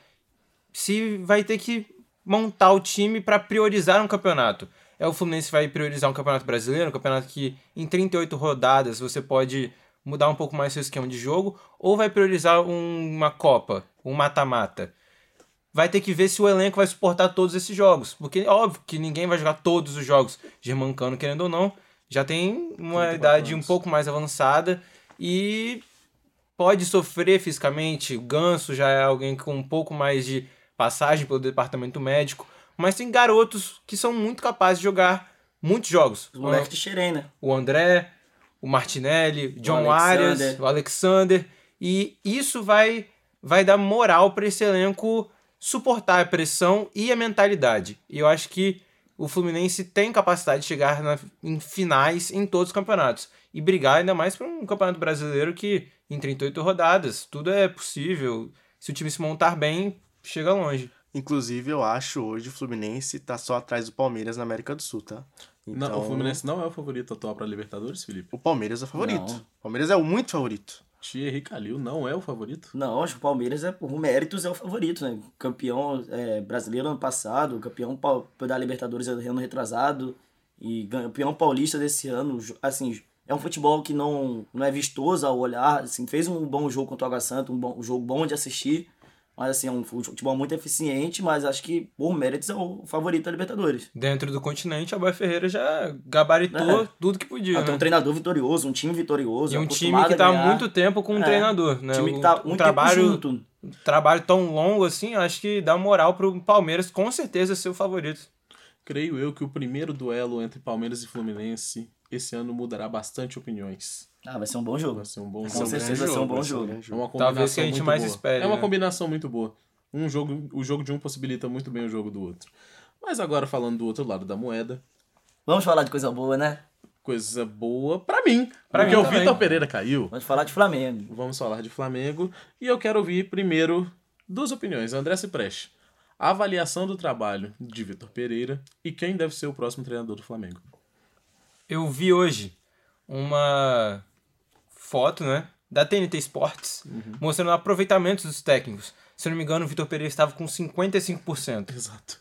se vai ter que montar o time para priorizar um campeonato. É o Fluminense vai priorizar um campeonato brasileiro, um campeonato que em 38 rodadas você pode mudar um pouco mais seu esquema de jogo, ou vai priorizar um- uma Copa, um mata-mata vai ter que ver se o elenco vai suportar todos esses jogos. Porque é óbvio que ninguém vai jogar todos os jogos. Germancano, querendo ou não, já tem uma 34 idade um pouco mais avançada e pode sofrer fisicamente. O Ganso já é alguém com um pouco mais de passagem pelo departamento médico. Mas tem garotos que são muito capazes de jogar muitos jogos. Os moleques de Xerém, né? O André, o Martinelli, o John Arias, o Alexander. E isso vai, vai dar moral para esse elenco suportar a pressão e a mentalidade. E eu acho que o Fluminense tem capacidade de chegar na- em finais em todos os campeonatos. E brigar ainda mais para um campeonato brasileiro que, em 38 rodadas, tudo é possível. Se o time se montar bem, chega longe. Inclusive, eu acho hoje o Fluminense tá só atrás do Palmeiras na América do Sul, tá? Não, Então, o Fluminense não é o favorito atual para Libertadores, Felipe? O Palmeiras é o favorito. Não. O Palmeiras é o muito favorito. Thierry Calil não é o favorito? Não, acho que o Palmeiras, é, por méritos, é o favorito, né? Campeão é, brasileiro ano passado, campeão da Libertadores ano retrasado e campeão paulista desse ano. Assim, é um futebol que não, não é vistoso ao olhar, assim, fez um bom jogo contra o Água Santa, um, bom, um jogo bom de assistir, mas assim, é um futebol muito eficiente, mas acho que por méritos é o favorito da Libertadores. Dentro do continente, Abel Ferreira já gabaritou É. tudo que podia, Ah, tem um né? treinador vitorioso, um time vitorioso, E um time que a tá há muito tempo com um É. treinador, né? Um time que Um- tá um muito trabalho, tempo junto. um trabalho tão longo assim, acho que dá moral pro Palmeiras com certeza ser o favorito. Creio eu que o primeiro duelo entre Palmeiras e Fluminense esse ano mudará bastante opiniões. Ah, vai ser um bom jogo. Vai ser um bom Com jogo. certeza vai ser um bom jogo. É jogo. uma combinação Talvez que a gente muito mais boa. espere, É uma né? combinação muito boa. Um jogo, o jogo de um possibilita muito bem o jogo do outro. Mas agora falando do outro lado da moeda, Vamos falar de coisa boa, né? coisa boa pra mim. Pra porque mim o também. Vitor Pereira caiu. Vamos falar de Flamengo. Vamos falar de Flamengo. E eu quero ouvir primeiro duas opiniões. André Cipreste. A avaliação do trabalho de Vitor Pereira e quem deve ser o próximo treinador do Flamengo. Eu vi hoje uma foto, né, da TNT Sports, mostrando o aproveitamento dos técnicos. Se eu não me engano, o Vitor Pereira estava com 55%. Exato.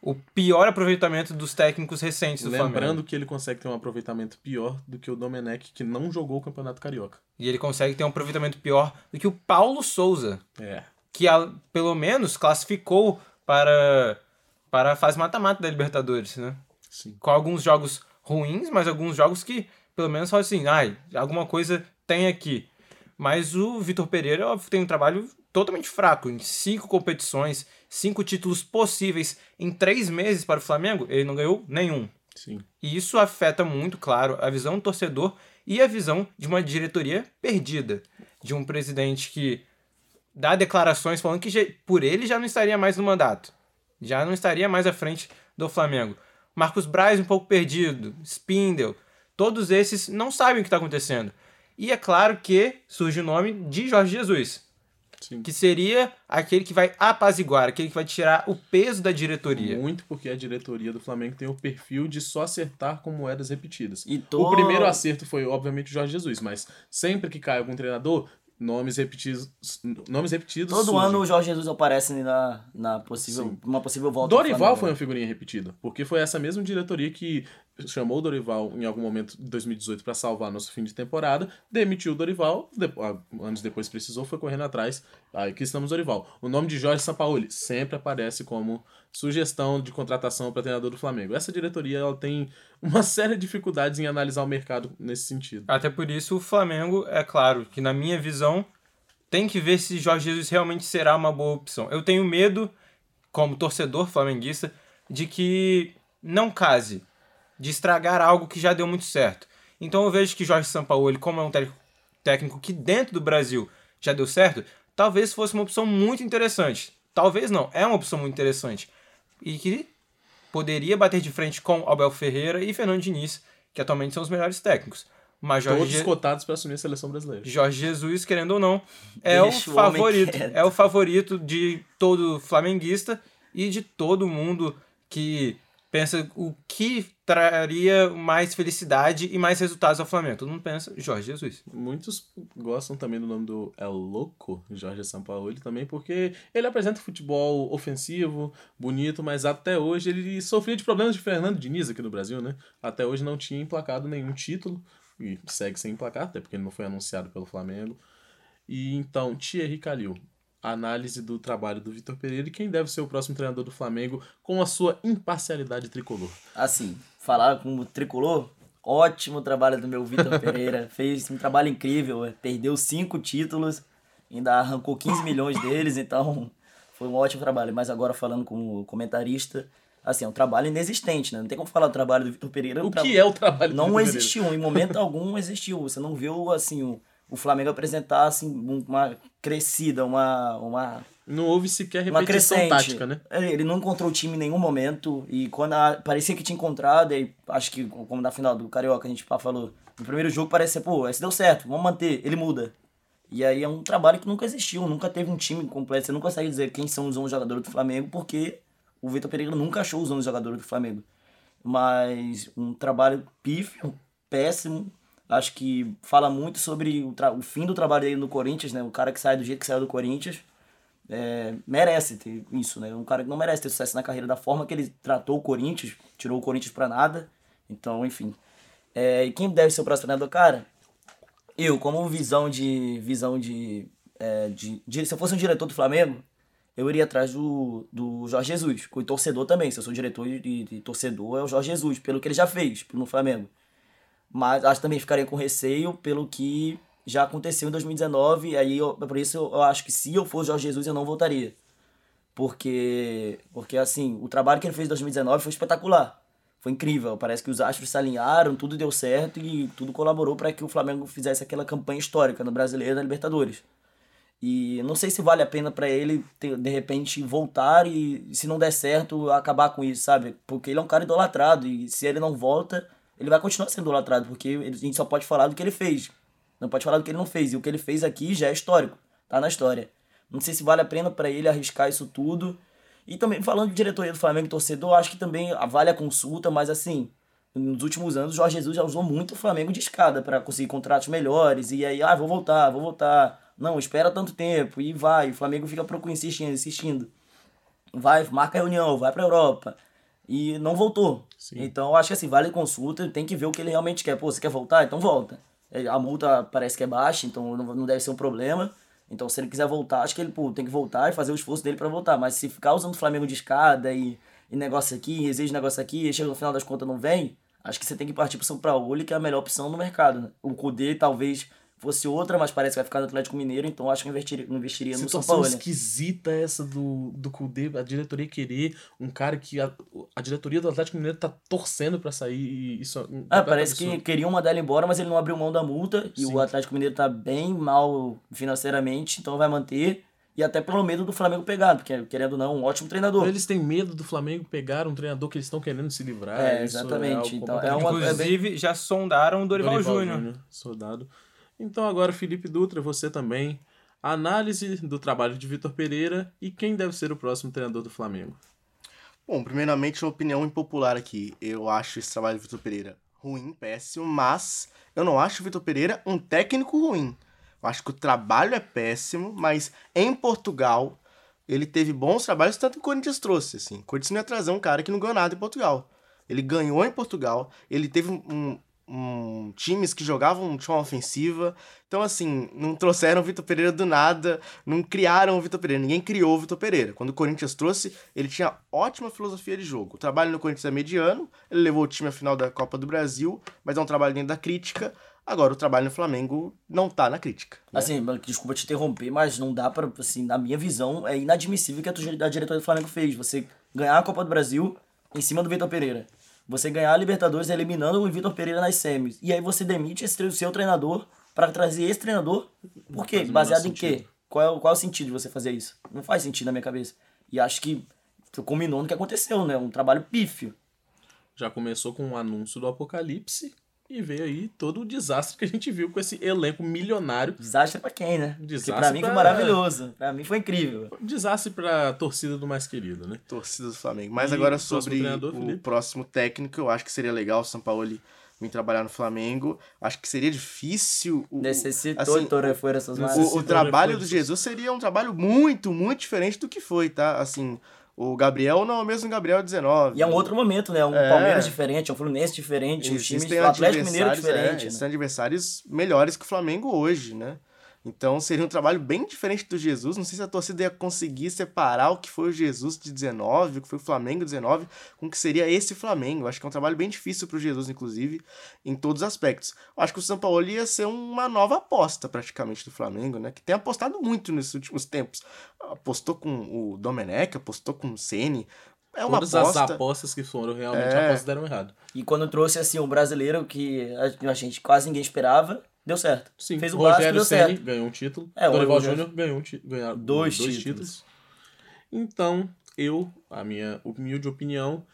O pior aproveitamento dos técnicos recentes do Lembrando Flamengo. que ele consegue ter um aproveitamento pior do que o Domenech, que não jogou o Campeonato Carioca. E ele consegue ter um aproveitamento pior do que o Paulo Souza, É. que a- pelo menos classificou para, para a fase mata-mata da Libertadores, né? Sim. Com alguns jogos ruins, mas alguns jogos que pelo menos falam assim, ai, alguma coisa tem aqui. Mas o Vitor Pereira tem um trabalho totalmente fraco. Em cinco competições, cinco títulos possíveis em três meses para o Flamengo, ele não ganhou nenhum. Sim. E isso afeta muito, claro, a visão do torcedor e a visão de uma diretoria perdida. De um presidente que dá declarações falando que por ele já não estaria mais no mandato. Já não estaria mais à frente do Flamengo. Marcos Braz um pouco perdido, Spindle, todos esses não sabem o que está acontecendo. E é claro que surge o nome de Jorge Jesus, Sim. que seria aquele que vai apaziguar, aquele que vai tirar o peso da diretoria. Muito porque a diretoria do Flamengo tem o perfil de só acertar com moedas repetidas. E tô... O primeiro acerto foi, obviamente, o Jorge Jesus, mas sempre que cai algum treinador, nomes repetidos, nomes repetidos Todo surgem. ano o Jorge Jesus aparece na, na possível, Sim. uma possível volta. do Dorival Flamengo. foi uma figurinha repetida, porque foi essa mesma diretoria que chamou o Dorival em algum momento de 2018 para salvar nosso fim de temporada, demitiu o Dorival, depo- ah, anos depois precisou, foi correndo atrás, aí aqui estamos Dorival. O nome de Jorge Sampaoli sempre aparece como sugestão de contratação para treinador do Flamengo. Essa diretoria ela tem uma [LAUGHS] séria dificuldades em analisar o mercado nesse sentido. Até por isso, o Flamengo, é claro, que na minha visão, tem que ver se Jorge Jesus realmente será uma boa opção. Eu tenho medo, como torcedor flamenguista, de que não case, de estragar algo que já deu muito certo. Então eu vejo que Jorge Sampaoli, como é um técnico- que dentro do Brasil já deu certo, talvez fosse uma opção muito interessante. Talvez não, é uma opção muito interessante. E que poderia bater de frente com Abel Ferreira e Fernando Diniz, que atualmente são os melhores técnicos. Mas Jorge, Todos Je- cotados para assumir a seleção brasileira. Jorge Jesus, querendo ou não, é Deixa o favorito. É o favorito de todo flamenguista e de todo mundo que pensa o que traria mais felicidade e mais resultados ao Flamengo. Todo mundo pensa Jorge Jesus. Muitos gostam também do nome do El Loco, Jorge Sampaoli, também, porque ele apresenta futebol ofensivo, bonito, mas até hoje ele sofria de problemas de Fernando Diniz aqui no Brasil, né? Até hoje não tinha emplacado nenhum título, e segue sem emplacar, até porque ele não foi anunciado pelo Flamengo. E então, Thierry Calil, análise do trabalho do Vitor Pereira e quem deve ser o próximo treinador do Flamengo com a sua imparcialidade tricolor. Assim, falar como tricolor, ótimo trabalho do meu Vitor [LAUGHS] Pereira. Fez um trabalho incrível, é, perdeu cinco títulos, ainda arrancou 15 milhões deles, então foi um ótimo trabalho. Mas agora falando como comentarista, assim, é um trabalho inexistente, né? Não tem como falar do trabalho do Vitor Pereira. O um tra- que é o trabalho do Não Vitor Pereira? existiu, em momento algum existiu. Você não viu, assim, o, o Flamengo apresentar, assim, uma crescida, uma... uma Não houve sequer uma repetição crescente. tática, né? Ele ele não encontrou o time em nenhum momento. E quando a- parecia que tinha encontrado, aí acho que como na final do Carioca a gente falou, no primeiro jogo parecia, pô, esse deu certo, vamos manter, ele muda. E aí é um trabalho que nunca existiu, nunca teve um time completo. Você não consegue dizer quem são os 11 jogadores do Flamengo, porque o Vitor Pereira nunca achou os 11 jogadores do Flamengo. Mas um trabalho pífio, péssimo. Acho que fala muito sobre o, o fim do trabalho dele no Corinthians, né? O cara que sai do jeito que saiu do Corinthians é, merece ter isso, né? Um cara que não merece ter sucesso na carreira da forma que ele tratou o Corinthians, tirou o Corinthians pra nada. Então, enfim. É, e quem deve ser o próximo treinador, cara? Eu, como visão de. visão de, é, de, de- Se eu fosse um diretor do Flamengo, eu iria atrás do, do Jorge Jesus. O torcedor também. Se eu sou diretor de, de torcedor, é o Jorge Jesus, pelo que ele já fez no Flamengo. Mas acho que também ficaria com receio pelo que já aconteceu em 2019. E aí, eu, por isso, eu, acho que se eu fosse Jorge Jesus, eu não voltaria. Porque, porque assim, o trabalho que ele fez em 2019 foi espetacular. Foi incrível. Parece que os astros se alinharam, tudo deu certo e tudo colaborou para que o Flamengo fizesse aquela campanha histórica no Brasileiro na Libertadores. E não sei se vale a pena para ele, ter- de repente, voltar e, se não der certo, acabar com isso, sabe? Porque ele é um cara idolatrado e se ele não volta, ele vai continuar sendo idolatrado, porque a gente só pode falar do que ele fez. Não pode falar do que ele não fez. E o que ele fez aqui já é histórico, tá na história. Não sei se vale a pena para ele arriscar isso tudo. E também, falando de diretoria do Flamengo torcedor, acho que também vale a consulta, mas assim, nos últimos anos, o Jorge Jesus já usou muito o Flamengo de escada para conseguir contratos melhores. E aí, ah, vou voltar, vou voltar. Não, espera tanto tempo. E vai. O Flamengo fica insistindo, insistindo. Vai, marca a reunião, vai pra Europa. E não voltou. Então, eu acho que assim, vale consulta, tem que ver o que ele realmente quer. Pô, você quer voltar? Então volta. É, A multa parece que é baixa, então não deve ser um problema. Então, se ele quiser voltar, acho que ele pô, tem que voltar e fazer o esforço dele pra voltar. Mas se ficar usando o Flamengo de escada e, e negócio aqui, exige negócio aqui, e chega no final das contas não vem, acho que você tem que partir pro São Paulo, que é a melhor opção no mercado. Né? O Cudê talvez fosse outra, mas parece que vai ficar no Atlético Mineiro, então acho que investiria, investiria no São Situação Paulo. né? esquisita essa do, do Kudê, a diretoria querer um cara que a, a diretoria do Atlético Mineiro tá torcendo pra sair e isso é Ah, completo parece que absurdo. queriam mandar ele embora, mas ele não abriu mão da multa. E Sim. o Atlético Mineiro tá bem mal financeiramente, então vai manter. E até pelo medo do Flamengo pegar, porque querendo ou não, um ótimo treinador. Eles têm medo do Flamengo pegar um treinador que eles estão querendo se livrar. É, isso exatamente. algo Então, é uma- Inclusive, já sondaram o Dorival, Júnior. Soldado. Então agora, Felipe Dutra, você também. Análise do trabalho de Vitor Pereira e quem deve ser o próximo treinador do Flamengo. Bom, primeiramente, uma opinião impopular aqui. Eu acho esse trabalho do Vitor Pereira ruim, péssimo, mas eu não acho o Vitor Pereira um técnico ruim. Eu acho que o trabalho é péssimo, mas em Portugal ele teve bons trabalhos, tanto que o Corinthians trouxe. Assim. O Corinthians não ia trazer um cara que não ganhou nada em Portugal. Ele ganhou em Portugal, ele teve um, um- times que jogavam de forma ofensiva. Então, assim, não trouxeram o Vitor Pereira do nada, não criaram o Vitor Pereira. Ninguém criou o Vitor Pereira. Quando o Corinthians trouxe, ele tinha ótima filosofia de jogo. O trabalho no Corinthians é mediano, ele levou o time à final da Copa do Brasil, mas é um trabalho dentro da crítica. Agora, o trabalho no Flamengo não tá na crítica. né? Assim, desculpa te interromper, mas não dá pra, assim, na minha visão, é inadmissível o que a diretoria do Flamengo fez. Você ganhar a Copa do Brasil em cima do Vitor Pereira. Você ganhar a Libertadores eliminando o Vitor Pereira nas semis. E aí você demite esse, seu treinador pra trazer esse treinador. Por quê? Baseado em quê? Qual é, o- qual é o sentido de você fazer isso? Não faz sentido na minha cabeça. E acho que combinou no que aconteceu, né? Um trabalho pífio. Já começou com o anúncio do Apocalipse e veio aí todo o desastre que a gente viu com esse elenco milionário. Desastre pra quem, né? Desastre pra mim foi pra- maravilhoso. Pra mim foi incrível. Desastre pra torcida do mais querido, né? torcida do Flamengo. Mas E agora sobre o Felipe? próximo técnico, eu acho que seria legal o São Paulo vir trabalhar no Flamengo. Acho que seria difícil. O, Necessitou assim, de Torrefuera essas o, o trabalho do. Jesus seria um trabalho muito, muito diferente do que foi, tá? Assim, o Gabriel não é o mesmo Gabriel 19. E é um outro momento, né? Um É. Palmeiras diferente, um Fluminense diferente, um time do Atlético Mineiro é, diferente. né? existem adversários melhores que o Flamengo hoje, né? Então seria um trabalho bem diferente do Jesus. Não sei se a torcida ia conseguir separar o que foi o Jesus de 19, o que foi o Flamengo de 19, com o que seria esse Flamengo. Acho que é um trabalho bem difícil pro Jesus, inclusive, em todos os aspectos. Eu Acho que o São Paulo ia ser uma nova aposta, praticamente, do Flamengo, né? Que tem apostado muito nesses últimos tempos. Apostou com o Domenech, apostou com o Ceni. É uma Todas aposta. as apostas que foram realmente É. apostas deram errado. E quando trouxe assim um brasileiro que a a gente quase ninguém esperava, deu certo. Sim, Fez o básico Rogério deu Ceni certo. ganhou um título. É, o Dorival Júnior ganhou um ganhou Dois dois, títulos. títulos. Então, eu, a minha humilde opinião,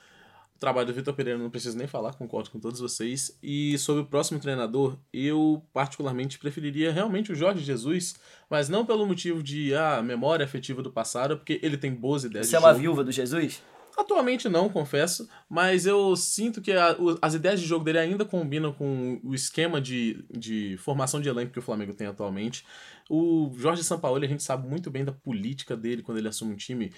o trabalho do Vitor Pereira não preciso nem falar, concordo com todos vocês. E sobre o próximo treinador, eu particularmente preferiria realmente o Jorge Jesus, mas não pelo motivo de ah, memória afetiva do passado, porque ele tem boas ideias Você é uma viúva do Jesus? Atualmente não, confesso, mas eu sinto que a- as ideias de jogo dele ainda combinam com o esquema de, de formação de elenco que o Flamengo tem atualmente. O Jorge Sampaoli, a gente sabe muito bem da política dele quando ele assume um time,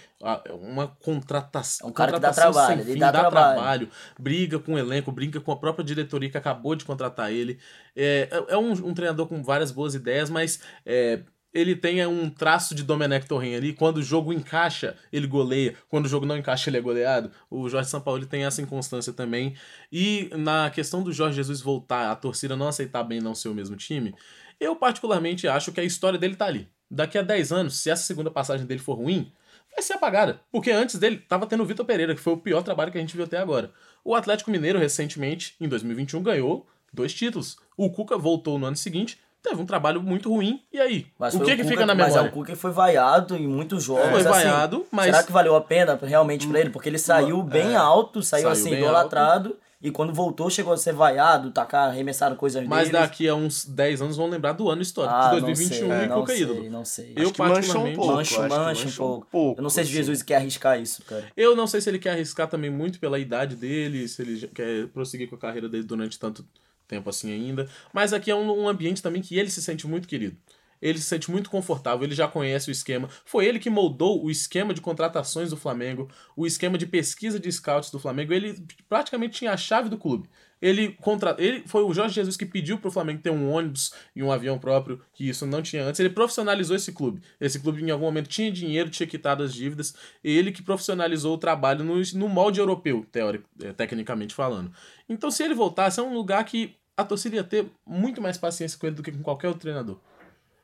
uma contratação, É um cara que dá trabalho, fim, dá dá trabalho. trabalho, briga com o elenco, briga com a própria diretoria que acabou de contratar ele. É, é- é um, um treinador com várias boas ideias, mas é, ele tem um traço de Domenech Torren ali. Quando o jogo encaixa, ele goleia. Quando o jogo não encaixa, ele é goleado. O Jorge Sampaoli tem essa inconstância também. E na questão do Jorge Jesus voltar, a torcida não aceitar bem não ser o mesmo time, eu particularmente acho que a história dele tá ali. Daqui a 10 anos, se essa segunda passagem dele for ruim, vai ser apagada. Porque antes dele tava tendo o Vitor Pereira, que foi o pior trabalho que a gente viu até agora. O Atlético Mineiro, recentemente, em 2021, ganhou dois títulos. O Cuca voltou no ano seguinte, teve um trabalho muito ruim. E aí? Mas o que, que Cuca- fica na Mas é, memória? o Cuca foi vaiado em muitos jogos. Foi assim. vaiado, mas- Será que valeu a pena realmente pra ele? Porque ele saiu bem alto, saiu, Saiu assim, idolatrado. E quando voltou, chegou a ser vaiado, tacar, arremessaram coisas Mas deles. daqui a uns 10 anos vão lembrar do ano histórico ah, de não 2021 sei, e não Cuca sei, ídolo. não sei. Eu Acho que mancha um particularmente- pouco. mancha, acho que mancha um pouco. Eu não sei se assim. Jesus quer arriscar isso, cara. Eu não sei se ele quer arriscar também muito pela idade dele, se ele quer prosseguir com a carreira dele durante tanto tempo assim ainda. Mas aqui é um, um ambiente também que ele se sente muito querido. Ele se sente muito confortável, ele já conhece o esquema. Foi ele que moldou o esquema de contratações do Flamengo, o esquema de pesquisa de scouts do Flamengo. Ele praticamente tinha a chave do clube. Ele contra... ele foi o Jorge Jesus que pediu pro Flamengo ter um ônibus e um avião próprio, que isso não tinha antes. Ele profissionalizou esse clube. Esse clube em algum momento tinha dinheiro, tinha quitado as dívidas. Ele que profissionalizou o trabalho no, no molde europeu, teórico, eh, tecnicamente falando. Então, se ele voltasse, é um lugar que a torcida ia ter muito mais paciência com ele do que com qualquer outro treinador.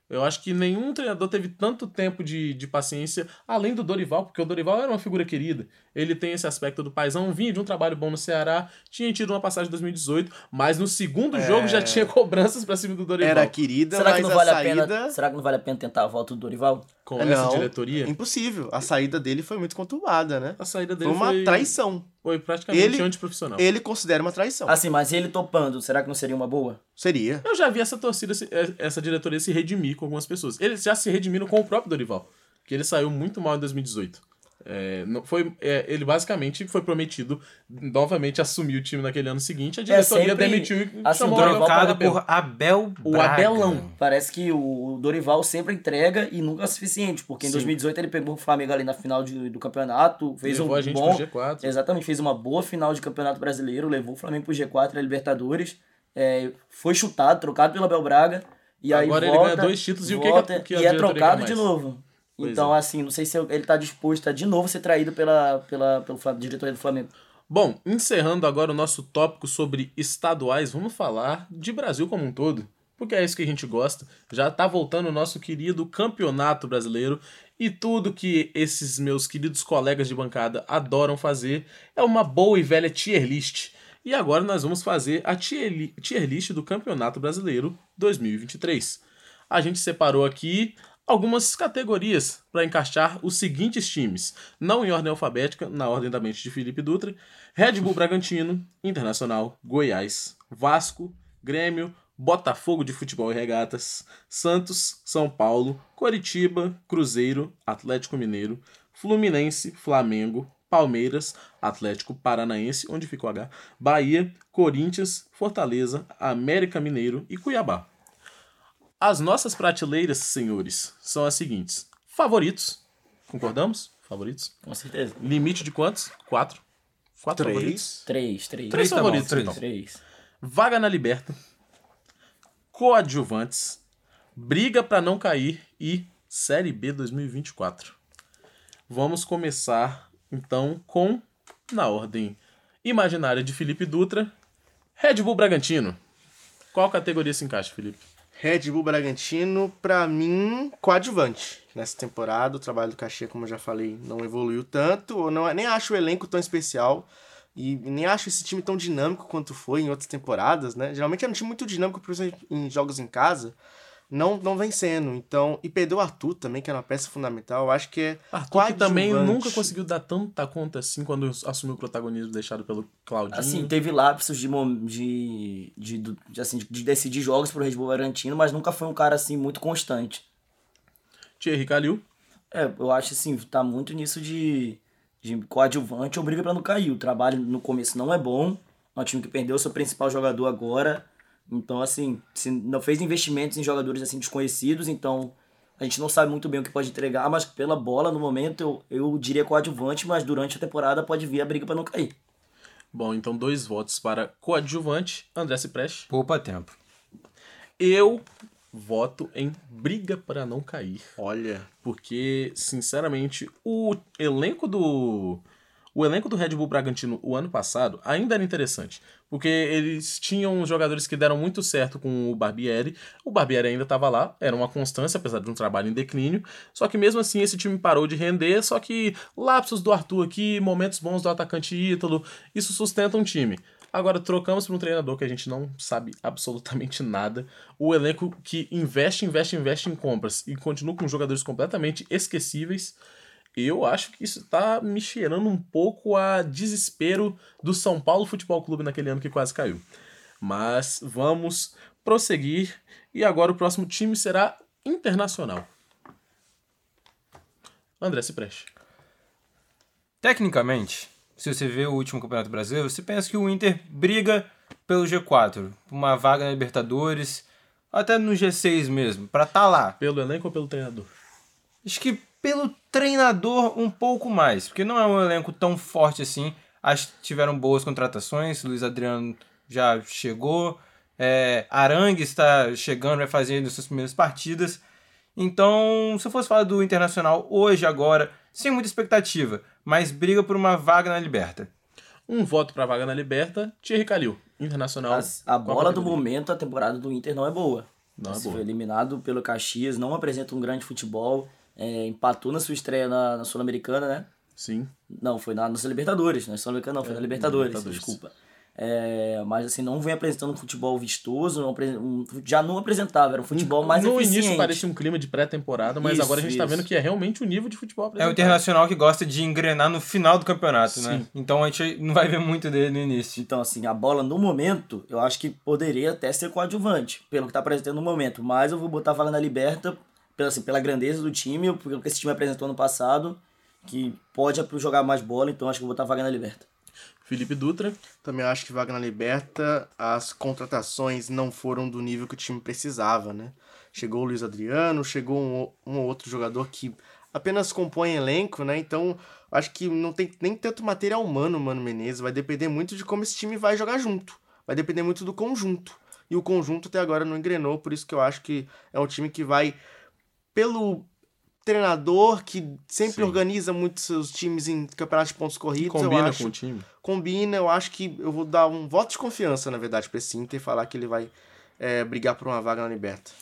Eu acho que nenhum treinador teve tanto tempo de, de paciência, além do Dorival, porque o Dorival era uma figura querida. Ele tem esse aspecto do paizão, vinha de um trabalho bom no Ceará, tinha tido uma passagem em 2018, mas no segundo jogo já tinha cobranças pra cima do Dorival. Era querida, Será mas que, não a vale a saída... pena, será que não vale a pena tentar a volta do Dorival? Com É, essa não, diretoria, Impossível. A saída dele foi muito conturbada, né? a saída Foi dele uma foi, traição. foi praticamente Ele- antiprofissional. Ele considera uma traição. Assim, mas ele topando, será que não seria uma boa? Seria. Eu já vi essa torcida, eh, essa diretoria se redimir com algumas pessoas. Eles já se redimiram com o próprio Dorival, que ele saiu muito mal em 2018. É, não, foi, é, ele basicamente foi prometido novamente assumir o time naquele ano seguinte. A diretoria É sempre- demitiu e assim, chamou o Trocado por Abel O Braga. Abelão. Parece que o Dorival sempre entrega e nunca é suficiente, porque em Sim. 2018 ele pegou o Flamengo ali na final de- do campeonato, fez Levou um a gente bom, pro G4. exatamente, fez uma boa final de campeonato brasileiro, levou o Flamengo pro G4 na Libertadores, é, foi chutado, trocado pelo Abel Braga e aí Agora ele volta, ganha dois títulos e o que que que e é trocado de novo. Pois então é. assim, não sei se ele tá disposto a de novo ser traído pela pela pelo Fla- diretoria do Flamengo. Bom, encerrando agora o nosso tópico sobre estaduais, vamos falar de Brasil como um todo. Porque é isso que a gente gosta. Já tá voltando o nosso querido campeonato brasileiro. E tudo que esses meus queridos colegas de bancada adoram fazer é uma boa e velha tier list. E agora nós vamos fazer a tier list do Campeonato Brasileiro 2023. A gente separou aqui algumas categorias para encaixar os seguintes times, não em ordem alfabética, na ordem da mente de Felipe Dutra: Red Bull Bragantino, Internacional, Goiás, Vasco, Grêmio, Botafogo de Futebol e Regatas, Santos, São Paulo, Coritiba, Cruzeiro, Atlético Mineiro, Fluminense, Flamengo, Palmeiras, Atlético Paranaense, onde ficou H, Bahia, Corinthians, Fortaleza, América Mineiro e Cuiabá. As nossas prateleiras, senhores, são as seguintes: favoritos, concordamos? Favoritos. Com certeza. Limite de quantos? Quatro. Quatro favoritos. Três. Três, três. Três tá bom, favoritos, três. então. Três. Vaga na Liberta. Coadjuvantes. Briga pra não cair e Série B 2024. Vamos começar então com, na ordem imaginária de Felipe Dutra, Red Bull Bragantino. Qual categoria se encaixa, Felipe? Red Bull Bragantino, pra mim, coadjuvante. Nessa temporada, o trabalho do Caxias, como eu já falei, não evoluiu tanto. Eu não, nem acho o elenco tão especial. E nem acho esse time tão dinâmico quanto foi em outras temporadas, né? Geralmente é um time muito dinâmico, principalmente em jogos em casa. Não, não vem sendo. Então, e perdeu o Arthur também, que era uma peça fundamental. Eu acho que é Arthur que também nunca conseguiu dar tanta conta assim quando assumiu o protagonismo deixado pelo Claudinho. Assim, teve lapsos de, de, de, de, assim, de decidir jogos pro Red Bull Bragantino, mas nunca foi um cara assim muito constante. Thierry Calil. É, eu acho assim, tá muito nisso de, de coadjuvante ou briga pra não cair. O trabalho no começo não é bom. É um time que perdeu seu principal jogador agora. Então, assim, se não fez investimentos em jogadores assim desconhecidos, então a gente não sabe muito bem o que pode entregar, mas pela bola, no momento, eu, eu diria coadjuvante, mas durante a temporada pode vir a briga pra não cair. Bom, então dois votos para coadjuvante, André Cipreste. Poupa tempo. Eu voto em briga para não cair. Olha. Porque, sinceramente, o elenco do. O elenco do Red Bull Bragantino o ano passado ainda era interessante. Porque eles tinham jogadores que deram muito certo com o Barbieri. O Barbieri ainda estava lá, era uma constância, apesar de um trabalho em declínio. Só que mesmo assim esse time parou de render. Só que lapsos do Arthur aqui, momentos bons do atacante Ítalo, isso sustenta um time. Agora trocamos para um treinador que a gente não sabe absolutamente nada. O elenco que investe, investe, investe em compras e continua com jogadores completamente esquecíveis. Eu acho que isso tá me cheirando um pouco a desespero do São Paulo Futebol Clube naquele ano que quase caiu. Mas vamos prosseguir. E agora o próximo time será Internacional. André Cipreste. Tecnicamente, se você vê o último Campeonato Brasileiro, você pensa que o Inter briga pelo G4, uma vaga na Libertadores, até no G6 mesmo, pra tá lá. Pelo elenco ou pelo treinador? Acho que pelo treinador um pouco mais, porque não é um elenco tão forte assim. Acho que tiveram boas contratações, Luiz Adriano já chegou, é, Arangue está chegando, vai fazendo suas primeiras partidas. Então, se eu fosse falar do Internacional hoje, agora, sem muita expectativa, mas briga por uma vaga na Liberta. Um voto para vaga na Liberta, Thierry Calil, Internacional. As- a bola do momento, a temporada do Inter não é boa. Não é boa. Foi eliminado pelo Caxias, não apresenta um grande futebol. É, empatou na sua estreia na, na Sul-Americana, né? Sim. Não, foi na, na Libertadores, na Sul-Americana não, foi É, na Libertadores, Libertadores. desculpa. É, mas assim, não vem apresentando um futebol vistoso, não um- já não apresentava, era um futebol mais no eficiente. início parecia um clima de pré-temporada, mas Isso, agora a gente tá isso. vendo que é realmente o nível de futebol É o apresentado. Internacional que gosta de engrenar no final do campeonato, né? Sim. Então a gente não vai ver muito dele no início. Então, assim, a bola no momento, eu acho que poderia até ser coadjuvante, pelo que tá apresentando no momento. Mas eu vou botar a vaga na Liberta, pela, assim, pela grandeza do time, pelo que esse time apresentou no passado, que pode jogar mais bola, então acho que eu vou botar a vaga na Liberta. Felipe Dutra, Também acho que vaga na Liberta, as contratações não foram do nível que o time precisava, né? Chegou o Luiz Adriano, chegou um, o- um ou outro jogador que apenas compõe elenco, né? Então, acho que não tem nem tanto material humano, Mano Menezes. Vai depender muito de como esse time vai jogar junto. Vai depender muito do conjunto. E o conjunto até agora não engrenou, por isso que eu acho que é um time que vai pelo treinador que sempre Sim. organiza muito seus times em campeonatos de pontos corridos, eu combina acho com o time. combina, eu acho que eu vou dar um voto de confiança, na verdade, pra esse Inter e falar que ele vai é, brigar por uma vaga na Liberta.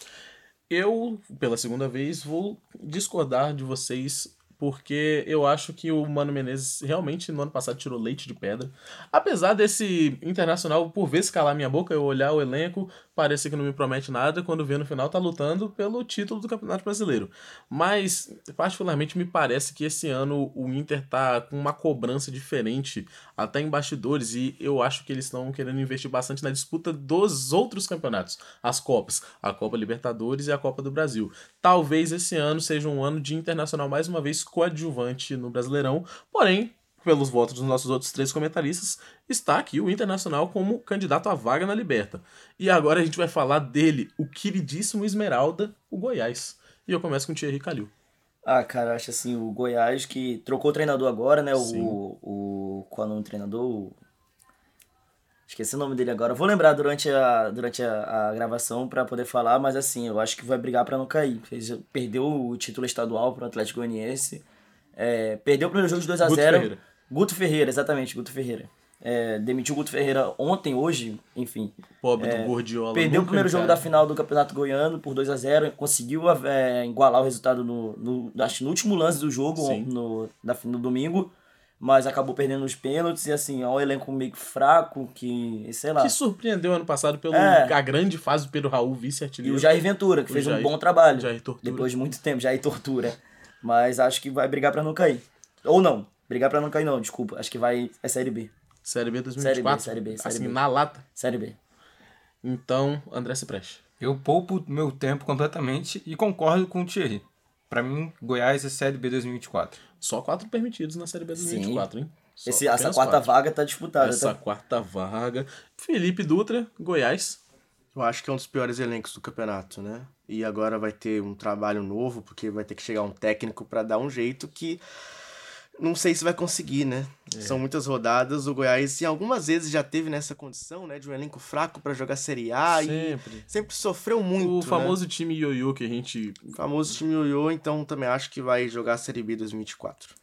Eu, pela segunda vez, vou discordar de vocês, porque eu acho que o Mano Menezes realmente no ano passado tirou leite de pedra. Apesar desse internacional, por vezes, calar minha boca, eu olhar o elenco, parecer que não me promete nada, quando vê no final tá lutando pelo título do Campeonato Brasileiro. Mas, particularmente, me parece que esse ano o Inter tá com uma cobrança diferente, até em bastidores, e eu acho que eles estão querendo investir bastante na disputa dos outros campeonatos, as Copas, a Copa Libertadores e a Copa do Brasil. Talvez esse ano seja um ano de internacional mais uma vez coadjuvante no Brasileirão, porém, pelos votos dos nossos outros três comentaristas, está aqui o Internacional como candidato à vaga na Liberta. E agora a gente vai falar dele, o queridíssimo Esmeralda, o Goiás. E eu começo com o Thierry Calil. Ah, cara, acho assim, o Goiás que trocou o treinador agora, né? Sim. O, o. Qual é o nome do treinador? O- Esqueci o nome dele agora. Eu Vou lembrar durante a, durante a, a gravação pra poder falar, mas assim, eu acho que vai brigar pra não cair. Perdeu o título estadual pro Atlético Goianiense. É, perdeu o primeiro jogo de 2x0. Guto Ferreira. Guto Ferreira, exatamente, Guto Ferreira. É, demitiu o Guto Ferreira ontem, hoje, enfim. Pobre do Gordiola. Perdeu o primeiro jogo da final do Campeonato Goiano por 2 a 0 conseguiu é, igualar o resultado no, no, acho no último lance do jogo, Sim. no, da, no domingo, mas acabou perdendo os pênaltis e assim, é um elenco meio fraco que, sei lá. Que surpreendeu ano passado pela É. a grande fase do Pedro Raul, E vice-artilheiro. o Jair Ventura, que O fez um Jair- bom trabalho. Jair Tortura. Depois de muito tempo, Jair Tortura. Mas acho que vai brigar pra não cair. Ou não, brigar pra não cair não, desculpa. Acho que vai, é Série B. Série B 2024. Série B, Série assim, B. na lata. Série B. Então, André Cipreste. Eu poupo meu tempo completamente e concordo com o Thierry. Pra mim, Goiás é Série B 2024. Só quatro permitidos na Série B 2024, hein? Só Esse, essa quarta quatro. vaga tá disputada. Essa Tá? quarta vaga. Felipe Dutra, Goiás. Eu acho que é um dos piores elencos do campeonato, né? E agora vai ter um trabalho novo, porque vai ter que chegar um técnico pra dar um jeito que não sei se vai conseguir, né? É. São muitas rodadas. O Goiás, em algumas vezes, já teve nessa condição, né? De um elenco fraco pra jogar Série A Sempre. sempre sofreu muito. o né? famoso time ioiô que a gente. O famoso time Yoyo, então também acho que vai jogar a Série B 2024.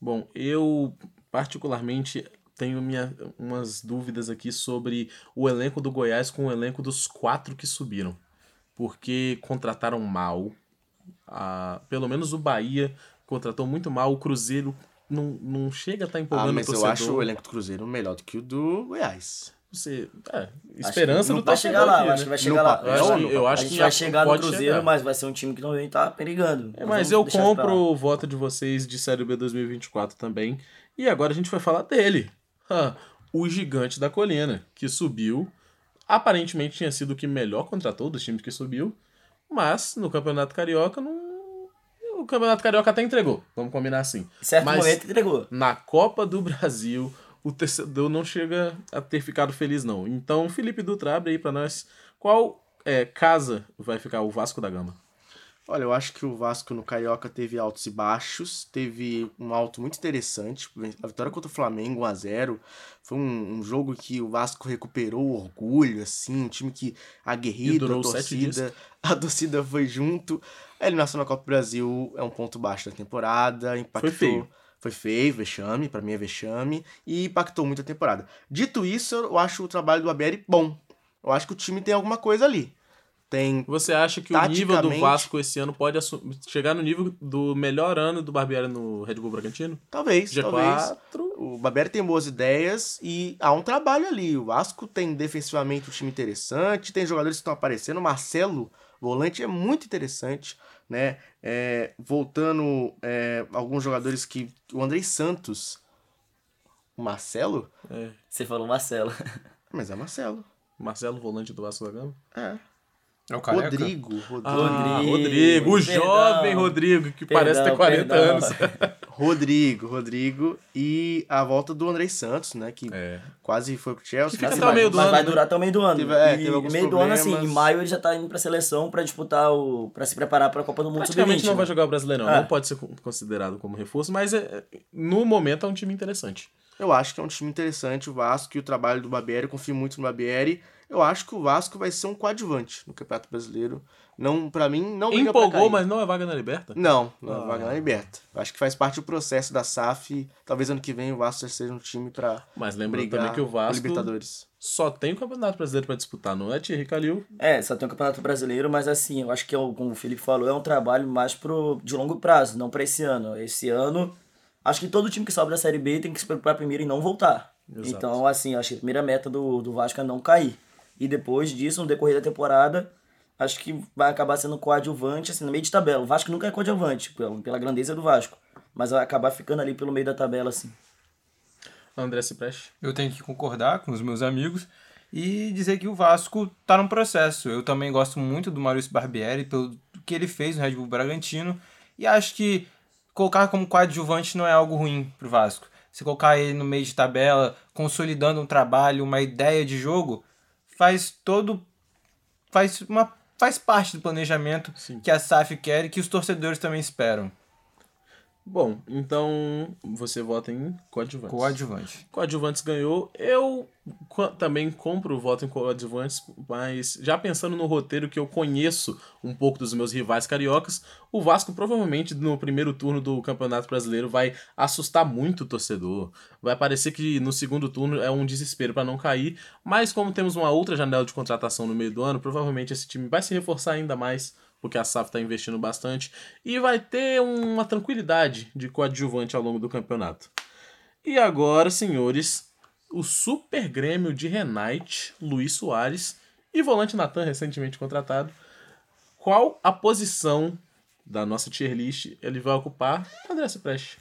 Bom, eu particularmente tenho minha, umas dúvidas aqui sobre o elenco do Goiás com o elenco dos quatro que subiram. Porque contrataram mal. A, pelo menos o Bahia contratou muito mal. O Cruzeiro não, não chega a estar empolgando Ah, mas o eu acho o elenco do Cruzeiro melhor do que o do Goiás. Você, é, Acho esperança que do vai chegar lá, aqui, eu acho né? que vai No chegar lá. papel, Eu acho no que, eu acho a gente que vai chegar no Cruzeiro, chegar. mas vai ser um time que também tá perigando. É, Não mas eu compro o voto de vocês de Série B 2024 também. E agora a gente vai falar dele. Ah, o gigante da colina, que subiu. Aparentemente tinha sido o que melhor contratou dos times que subiu. Mas no Campeonato Carioca não. O Campeonato Carioca até entregou. Vamos combinar assim. Em certo mas momento entregou. na Copa do Brasil, o torcedor não chega a ter ficado feliz, não. Então, Felipe Dutra, abre aí pra nós. Qual é, casa vai ficar o Vasco da Gama? Olha, eu acho que o Vasco no Carioca teve altos e baixos, teve um alto muito interessante. A vitória contra o Flamengo 1x0 foi um, um jogo que o Vasco recuperou o orgulho, assim, um time que aguerrido, a torcida, [LAUGHS] a torcida foi junto. A eliminação na Copa do Brasil é um ponto baixo da temporada, impactou. Foi feio. Foi feio, vexame, pra mim é vexame, e impactou muito a temporada. Dito isso, eu acho o trabalho do Aberi bom. Eu acho que o time tem alguma coisa ali. Tem Você acha que o nível do Taticamente- Vasco esse ano pode chegar no nível do melhor ano do Barbieri no Red Bull Bragantino? Talvez, talvez. G4. O Barbieri tem boas ideias e há um trabalho ali. O Vasco tem defensivamente um time interessante, tem jogadores que estão aparecendo. O Marcelo, volante, é muito interessante, né? É, voltando é, alguns jogadores que... O Andrei Santos. O Marcelo? É, Você falou Marcelo. [LAUGHS] Mas é Marcelo. Marcelo, volante do Vasco da Gama. É. É o Careca? Rodrigo. Rodrigo. Ah, Rodrigo, Rodrigo, o perdão. jovem Rodrigo, que parece ter Perdão, 40 perdão. anos. [LAUGHS] Rodrigo, Rodrigo. E a volta do Andrei Santos, né? Que É. quase foi pro Chelsea. Que fica até o meio do mas ano, vai né? durar até o meio do ano. Teve- é, e teve alguns meio do ano, assim, problemas. em maio ele já tá indo pra seleção pra disputar o. pra se preparar pra Copa do Mundo Praticamente Sub-20. não né? vai jogar o Brasileirão, É. não pode ser considerado como reforço, mas é- no momento é um time interessante. Eu acho que é um time interessante o Vasco e o trabalho do Barbieri, eu confio muito no Barbieri. Eu acho que o Vasco vai ser um coadjuvante no Campeonato Brasileiro. Não, para mim, não Empolgou, mas não é vaga na Liberta? Não, não Ah. vai ganhar liberta. Eu acho que faz parte do processo da SAF. e Talvez ano que vem o Vasco seja um time pra Mas lembrando também que o Vasco Libertadores. só tem o Campeonato Brasileiro pra disputar, não é Thierry Calil? É, só tem o Campeonato Brasileiro, mas assim, eu acho que, é o- como o Felipe falou, é um trabalho mais pro, de longo prazo, não pra esse ano. Esse ano, acho que todo time que sobe da Série B tem que se preocupar primeiro em não voltar. Exato. Então, assim, acho que a primeira meta do, do Vasco é não cair. E depois disso, no decorrer da temporada, acho que vai acabar sendo coadjuvante, assim, no meio de tabela. O Vasco nunca é coadjuvante, pela, pela grandeza do Vasco. Mas vai acabar ficando ali pelo meio da tabela, assim. André Cipreste. Eu tenho que concordar com os meus amigos e dizer que o Vasco tá num processo. Eu também gosto muito do Maurício Barbieri pelo que ele fez no Red Bull Bragantino e acho que colocar como coadjuvante não é algo ruim pro Vasco. Se colocar ele no meio de tabela, consolidando um trabalho, uma ideia de jogo, faz todo faz uma faz parte do planejamento Sim. que a SAF quer e que os torcedores também esperam. Bom, então você vota em coadjuvantes. Coadjuvante. Coadjuvantes ganhou. Eu co- também compro o voto em coadjuvantes, mas já pensando no roteiro que eu conheço um pouco dos meus rivais cariocas, o Vasco provavelmente no primeiro turno do Campeonato Brasileiro vai assustar muito o torcedor. Vai parecer que no segundo turno é um desespero para não cair, mas como temos uma outra janela de contratação no meio do ano, provavelmente esse time vai se reforçar ainda mais porque a SAF está investindo bastante, e vai ter uma tranquilidade de coadjuvante ao longo do campeonato. E agora, senhores, o Super Grêmio de Renate, Luiz Soares e volante Natan, recentemente contratado. Qual a posição da nossa tier list ele vai ocupar? André Cipreste.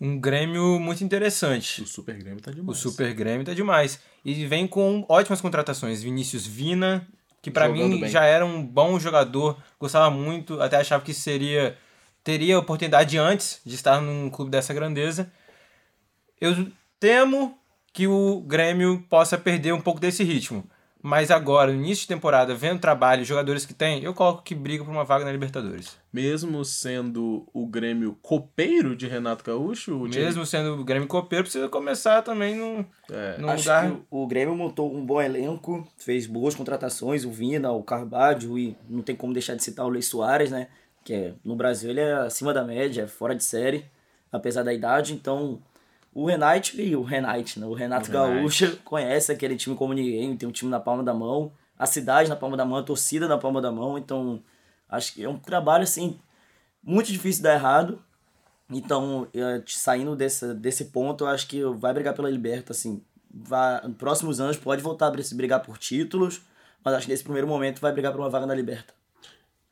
Um Grêmio muito interessante. O Super Grêmio tá O demais. Super Grêmio tá demais. E vem com ótimas contratações. Vinícius Vina, que Jogando mim bem. já era um bom jogador, gostava muito, até achava que seria teria oportunidade antes de estar num clube dessa grandeza. Eu temo que o Grêmio possa perder um pouco desse ritmo. Mas agora, no início de temporada, vendo o trabalho e os jogadores que tem, eu coloco que briga por uma vaga na Libertadores. Mesmo sendo o Grêmio copeiro de Renato Gaúcho, o time- Mesmo sendo o Grêmio copeiro, precisa começar também num, É. num Acho lugar. que o, Grêmio montou um bom elenco, fez boas contratações, o Vina, o Carvalho e não tem como deixar de citar o Luiz Soares, né? Que é, no Brasil ele é acima da média, é fora de série, apesar da idade, então o Renate e o Renate, né? O Renato O Renate. Gaúcho conhece aquele time como ninguém, tem um time na palma da mão, a cidade na palma da mão, a torcida na palma da mão, então acho que é um trabalho assim muito difícil de dar errado. Então, eh, saindo desse, desse ponto, eu acho que vai brigar pela Liberta, assim. Vai, nos próximos anos pode voltar a bri- brigar por títulos, mas acho que nesse primeiro momento vai brigar por uma vaga na Liberta.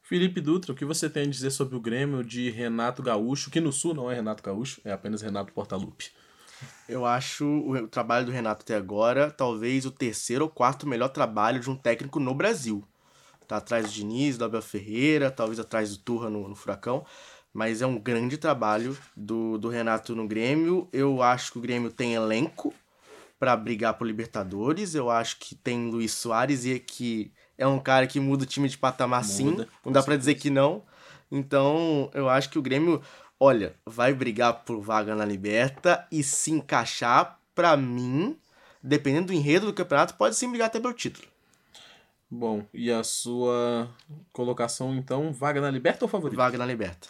Felipe Dutra, o que você tem a dizer sobre o Grêmio de Renato Gaúcho, que no Sul não é Renato Gaúcho, é apenas Renato Portaluppi. Eu acho o, trabalho do Renato até agora talvez o terceiro ou quarto melhor trabalho de um técnico no Brasil. Tá atrás do Diniz, do Abel Ferreira, talvez atrás do Turra no, no Furacão. Mas é um grande trabalho do, do Renato no Grêmio. Eu acho que o Grêmio tem elenco para brigar por Libertadores. Eu acho que tem Luiz Soares e que é um cara que muda o time de patamar sim. Muda, Não dá para dizer que não. Então, eu acho que o Grêmio, olha, vai brigar por vaga na Liberta e se encaixar, pra mim, dependendo do enredo do campeonato, pode sim brigar até pelo título. Bom, e a sua colocação, então, vaga na Liberta ou favorito? Vaga na Liberta.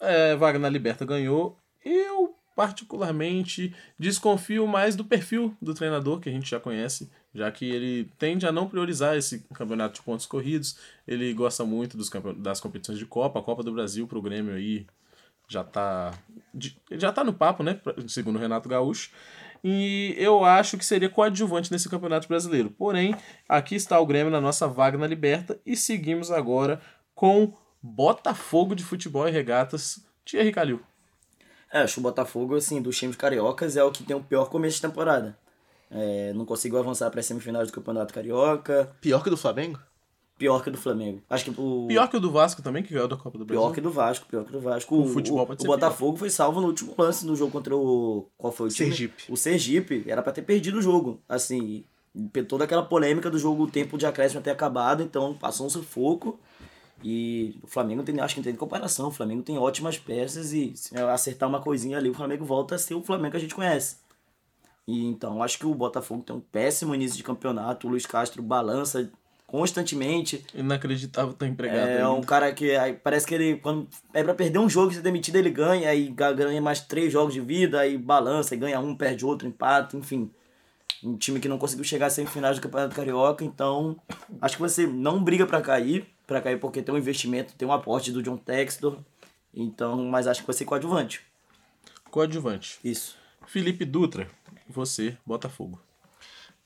é, vaga na Liberta ganhou. Eu, particularmente, desconfio mais do perfil do treinador, que a gente já conhece, já que ele tende a não priorizar esse campeonato de pontos corridos. Ele gosta muito dos das competições de Copa. A Copa do Brasil pro Grêmio aí já tá, já tá no papo, né? Segundo o Renato Gaúcho. E eu acho que seria coadjuvante nesse campeonato brasileiro. Porém, aqui está o Grêmio na nossa vaga na Liberta e seguimos agora com Botafogo de Futebol e Regatas, Thierry Calil. É, acho que o Botafogo, assim, dos times cariocas é o que tem o pior começo de temporada. É, não conseguiu avançar para as semifinais do Campeonato Carioca, Pior que o do Flamengo? Pior que o do Flamengo. Acho que o Pior que o do Vasco também, que ganhou da Copa do Brasil. pior que do Vasco, pior que do Vasco. O O, futebol o, pode o ser Botafogo foi salvo no último lance do jogo contra o qual foi o time? Sergipe. O Sergipe, era pra ter perdido o jogo. Assim, toda aquela polêmica do jogo, o tempo de acréscimo ter acabado, então passou um sufoco. E o Flamengo tem, acho que não tem comparação. O Flamengo tem ótimas peças e se acertar uma coisinha ali, o Flamengo volta a ser o Flamengo que a gente conhece. E então, acho que o Botafogo tem um péssimo início de campeonato. O Luiz Castro balança constantemente. Inacreditável tá empregado É ainda. um cara que aí parece que ele, quando é pra perder um jogo e ser demitido, ele ganha, aí ga- ganha mais três jogos de vida, aí balança, aí ganha um, perde outro, empata, enfim. Um time que não conseguiu chegar às semifinais do Campeonato Carioca, então acho que você não briga pra cair, pra cair porque tem um investimento, tem um aporte do John Textor, então, mas acho que vai ser coadjuvante. Coadjuvante. Isso. Felipe Dutra, você, Botafogo.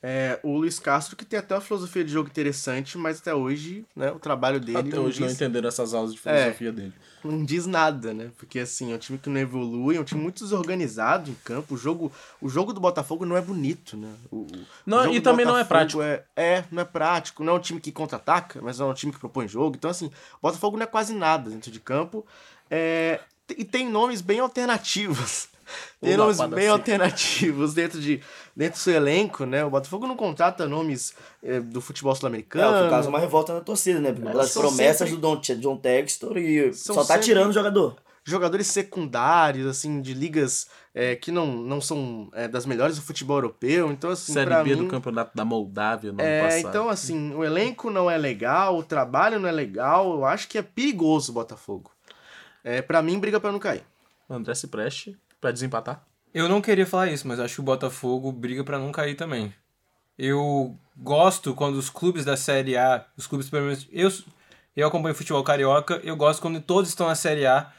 É, o Luiz Castro, que tem até uma filosofia de jogo interessante, mas até hoje, né, o trabalho dele Até não hoje não diz- entenderam essas aulas de filosofia dele. não diz nada, né? Porque assim, é um time que não evolui, é um time muito desorganizado em campo. O jogo, o jogo do Botafogo não é bonito, né? O, o Não, jogo e também não é Botafogo É, é, não é prático. Não é um time que contra-ataca, mas é um time que propõe jogo. Então, assim, o Botafogo não é quase nada dentro de campo. É, e tem nomes bem alternativos. [LAUGHS] Tem nomes bem alternativos dentro, de, dentro do seu elenco, né? O Botafogo não contrata nomes é, do futebol É, sul-americano. foi caso uma revolta na torcida, né? Porque Elas as são promessas sempre- do John, John Textor e São só tá sempre- tirando o jogador. jogadores secundários, assim, de ligas é, que não, não são é, das melhores do futebol europeu. Então, assim, Série B mim... do Campeonato da Moldávia no ano É, passado. então, assim, o elenco não é legal, o trabalho não é legal. Eu acho que é perigoso o Botafogo. É, pra mim, briga pra não cair. André se preste pra desempatar. Eu não queria falar isso, mas acho que o Botafogo briga pra não cair também. Eu gosto quando os clubes da Série A, os clubes pelo menos eu eu acompanho futebol carioca, eu gosto quando todos estão na Série A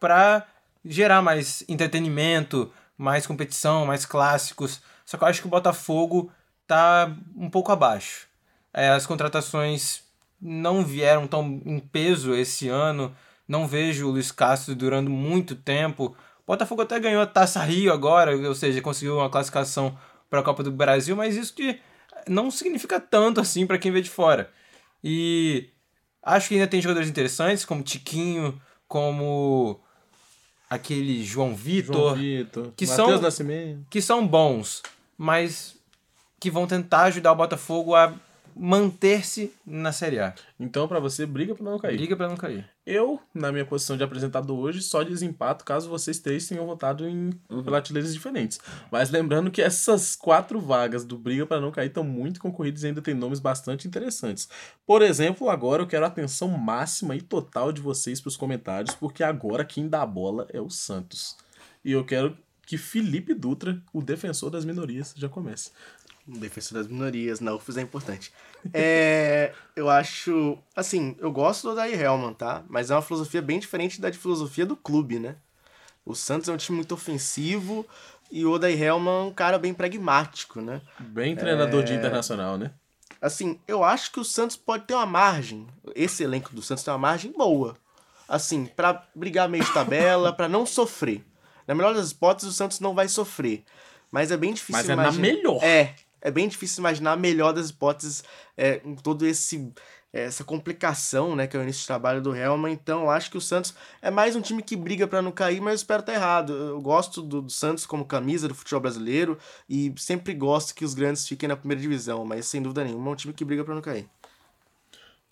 pra gerar mais entretenimento, mais competição, mais clássicos. Só que eu acho que o Botafogo tá um pouco abaixo. É, as contratações não vieram tão em peso esse ano. Não vejo o Luiz Castro durando muito tempo. Botafogo até ganhou a Taça Rio agora, ou seja, conseguiu uma classificação para a Copa do Brasil, mas isso que não significa tanto assim pra quem vê de fora. E acho que ainda tem jogadores interessantes, como Tiquinho, como aquele João João Vitor, Vitor, que Matheus são- Nascimento. que são bons, mas que vão tentar ajudar o Botafogo a manter-se na Série A. Então, pra você, briga pra não cair. Briga pra não cair. Eu, na minha posição de apresentador hoje, só desempato caso vocês três tenham votado em prateleiras diferentes. Mas lembrando que essas quatro vagas do Briga para Não Cair estão muito concorridas e ainda tem nomes bastante interessantes. Por exemplo, agora eu quero a atenção máxima e total de vocês para os comentários, porque agora quem dá a bola é o Santos. E eu quero que Felipe Dutra, o defensor das minorias, já comece. Defensor das minorias, na UFES é importante. É, eu acho. Assim, eu gosto do Odair Helman, tá? Mas é uma filosofia bem diferente da de filosofia do clube, né? O Santos é um time muito ofensivo e o Odair Helman é um cara bem pragmático, né? Bem treinador de internacional, né? Assim, eu acho que o Santos pode ter uma margem. Esse elenco do Santos tem uma margem boa. Assim, pra brigar meio de tabela, pra não sofrer. Na melhor das hipóteses, o Santos não vai sofrer. Mas é bem difícil Mas é na imaginar. melhor. É. É bem difícil imaginar a melhor das hipóteses é, com todo esse essa complicação, né, que é o início de trabalho do Helman. Então, eu acho que o Santos é mais um time que briga pra não cair, mas eu espero estar errado. Eu gosto do, do Santos como camisa do futebol brasileiro e sempre gosto que os grandes fiquem na primeira divisão, mas sem dúvida nenhuma é um time que briga pra não cair.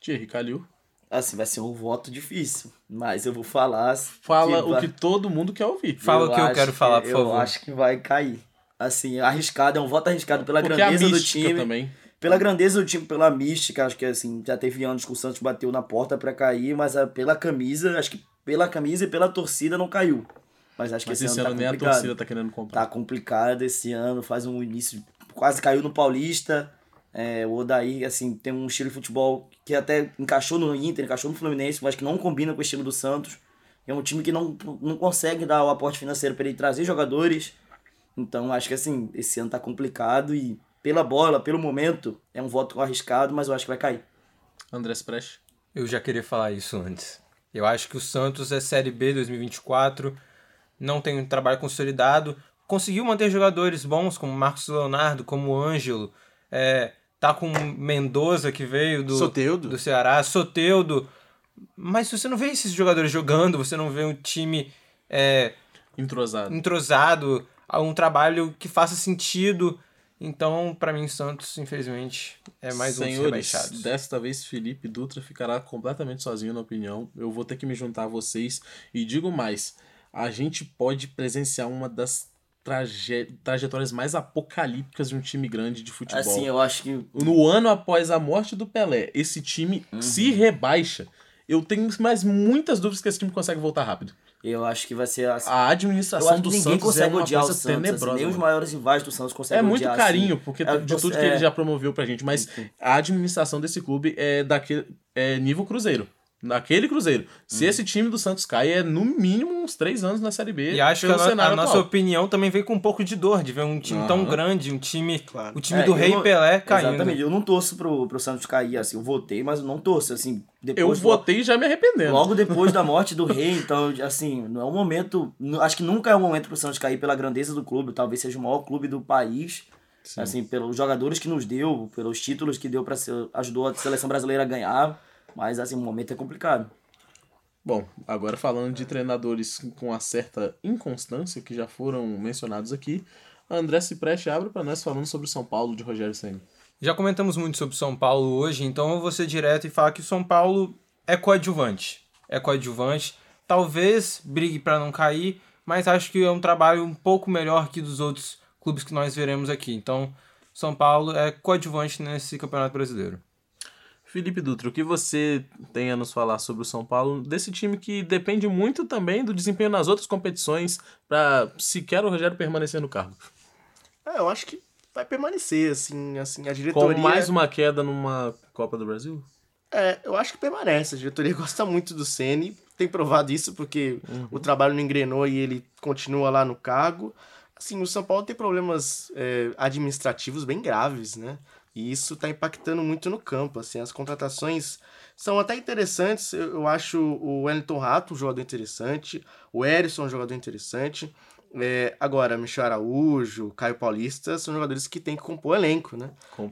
Thierry Calil. Assim, vai ser um voto difícil, mas eu vou falar. Fala o vai- que todo mundo quer ouvir. Fala o que eu quero falar, por eu favor. acho que vai cair. Assim, arriscado, é um voto arriscado pela Porque a grandeza do time. também. Pela grandeza do time, pela mística, acho que assim, já teve anos que o Santos bateu na porta pra cair, mas ah, pela camisa, acho que pela camisa e pela torcida não caiu. Mas acho que Mas esse, esse ano ano tá nem a complicado. torcida tá querendo comprar. Tá complicado esse ano, faz um início. Quase caiu no Paulista. É, o Odair, assim, tem um estilo de futebol que até encaixou no Inter, encaixou no Fluminense, mas que não combina com o estilo do Santos. É um time que não, não consegue dar o aporte financeiro para ele trazer jogadores. Então, acho que assim, esse ano tá complicado e pela bola, pelo momento, é um voto arriscado, mas eu acho que vai cair. Andrés Prest. Eu já queria falar isso antes. Eu acho que o Santos é Série B 2024, não tem um trabalho consolidado, conseguiu manter jogadores bons como Marcos Leonardo, como o Ângelo, é, tá com Mendoza que veio do, Soteldo. do Ceará, Soteudo, mas você não vê esses jogadores jogando, você não vê um time é, Entrosado. entrosado, um trabalho que faça sentido. Então, pra mim, Santos, infelizmente, é mais um dos Senhores, rebaixados. desta vez Felipe Dutra ficará completamente sozinho na opinião. Eu vou ter que me juntar a vocês. E digo mais, a gente pode presenciar uma das traje- trajetórias mais apocalípticas de um time grande de futebol. Assim, eu acho que No ano após a morte do Pelé, esse time se rebaixa. Eu tenho mais muitas dúvidas que esse time consegue voltar rápido. Eu acho que vai ser assim. A administração do ninguém Santos é consegue odiar o Santos. assim, tenebrosa. nem os mano. maiores rivais do Santos conseguem É muito odiar, carinho, assim. porque É, de tudo você- que ele é. já promoveu pra gente, mas a administração desse clube é daquele é nível Cruzeiro. Naquele Cruzeiro. Se esse time do Santos cai, é no mínimo uns três anos na Série B. E acho que a, a nossa atual. opinião também veio com um pouco de dor de ver um time tão Aham. grande, um time. Claro. O time É, do eu Rei não- Pelé caindo. Exatamente, eu não torço pro, pro Santos cair, assim, eu votei, mas eu não torço, assim, Eu depois... votei já me arrependendo. Logo depois da [LAUGHS] morte do rei, então, assim, não é um momento. Acho que nunca é um momento pro Santos cair pela grandeza do clube. Talvez seja o maior clube do país. Assim, pelos jogadores que nos deu, pelos títulos que deu para ajudou a seleção brasileira a ganhar. Mas, assim, o momento é complicado. Bom, agora falando de treinadores com uma certa inconstância, que já foram mencionados aqui, André Cipreste abre para nós falando sobre o São Paulo de Rogério Senna. Já comentamos muito sobre São Paulo hoje, então eu vou ser direto e falar que o São Paulo é coadjuvante. É coadjuvante. Talvez brigue para não cair, mas acho que é um trabalho um pouco melhor que dos outros clubes que nós veremos aqui. Então, São Paulo é coadjuvante nesse Campeonato Brasileiro. Felipe Dutra, o que você tem a nos falar sobre o São Paulo, desse time que depende muito também do desempenho nas outras competições para sequer o Rogério permanecer no cargo? É, eu acho que vai permanecer, assim, assim, a Com diretoria... mais uma queda numa Copa do Brasil? É, eu acho que permanece. A diretoria [LAUGHS] gosta muito do Ceni, tem provado isso porque o trabalho não engrenou e ele continua lá no cargo. Assim, o São Paulo tem problemas é, administrativos bem graves, né? E isso tá impactando muito no campo. Assim, as contratações são até interessantes. Eu, eu acho o Wellington Rato um jogador interessante, o Erisson um jogador interessante. É, agora, Michel Araújo, Caio Paulista são jogadores que têm que compor elenco, né?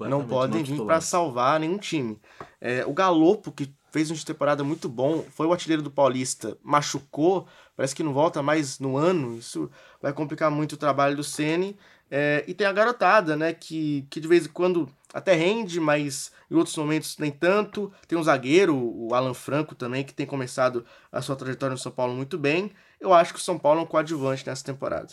Não podem vir para salvar nenhum time. É, o Galopo, que fez um de temporada muito bom, foi o artilheiro do Paulista, machucou, parece que não volta mais no ano, isso vai complicar muito o trabalho do Ceni. É, e tem a garotada, né, que, que de vez em quando até rende, mas em outros momentos nem tanto. Tem um zagueiro, o Alan Franco também, que tem começado a sua trajetória no São Paulo muito bem. Eu acho que o São Paulo é um coadjuvante nessa temporada.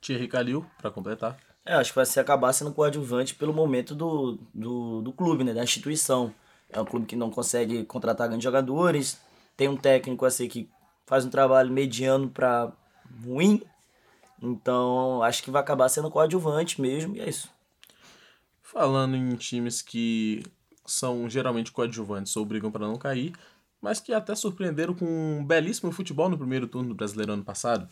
Thierry Calil, pra completar. É, acho que vai ser acabar sendo coadjuvante pelo momento do, do, do clube, né? Da instituição. É um clube que não consegue contratar grandes jogadores, tem um técnico assim que faz um trabalho mediano para ruim. Então, acho que vai acabar sendo coadjuvante mesmo, e é isso. Falando em times que são geralmente coadjuvantes ou brigam para não cair, mas que até surpreenderam com um belíssimo futebol no primeiro turno do Brasileiro ano passado.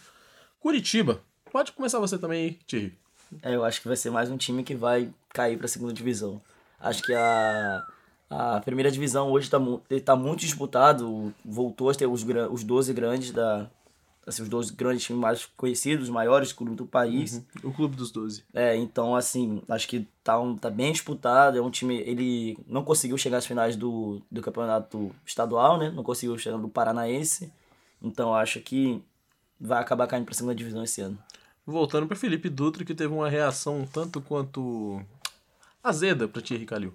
Curitiba. Pode começar você também aí, Thierry. É, eu acho que vai ser mais um time que vai cair para a segunda divisão. Acho que a, a primeira divisão hoje está tá muito disputado. Voltou a ter os, os 12 grandes da. Assim, os 12 grandes times mais conhecidos, maiores clubes do país. O Clube dos Doze. É, então, assim, acho que tá, um, tá bem disputado. É um time. Ele não conseguiu chegar às finais do, do campeonato estadual, né? Não conseguiu chegar do Paranaense. Então, acho que vai acabar caindo pra segunda divisão esse ano. Voltando para Felipe Dutra, que teve uma reação um tanto quanto azeda para Thierry Calil.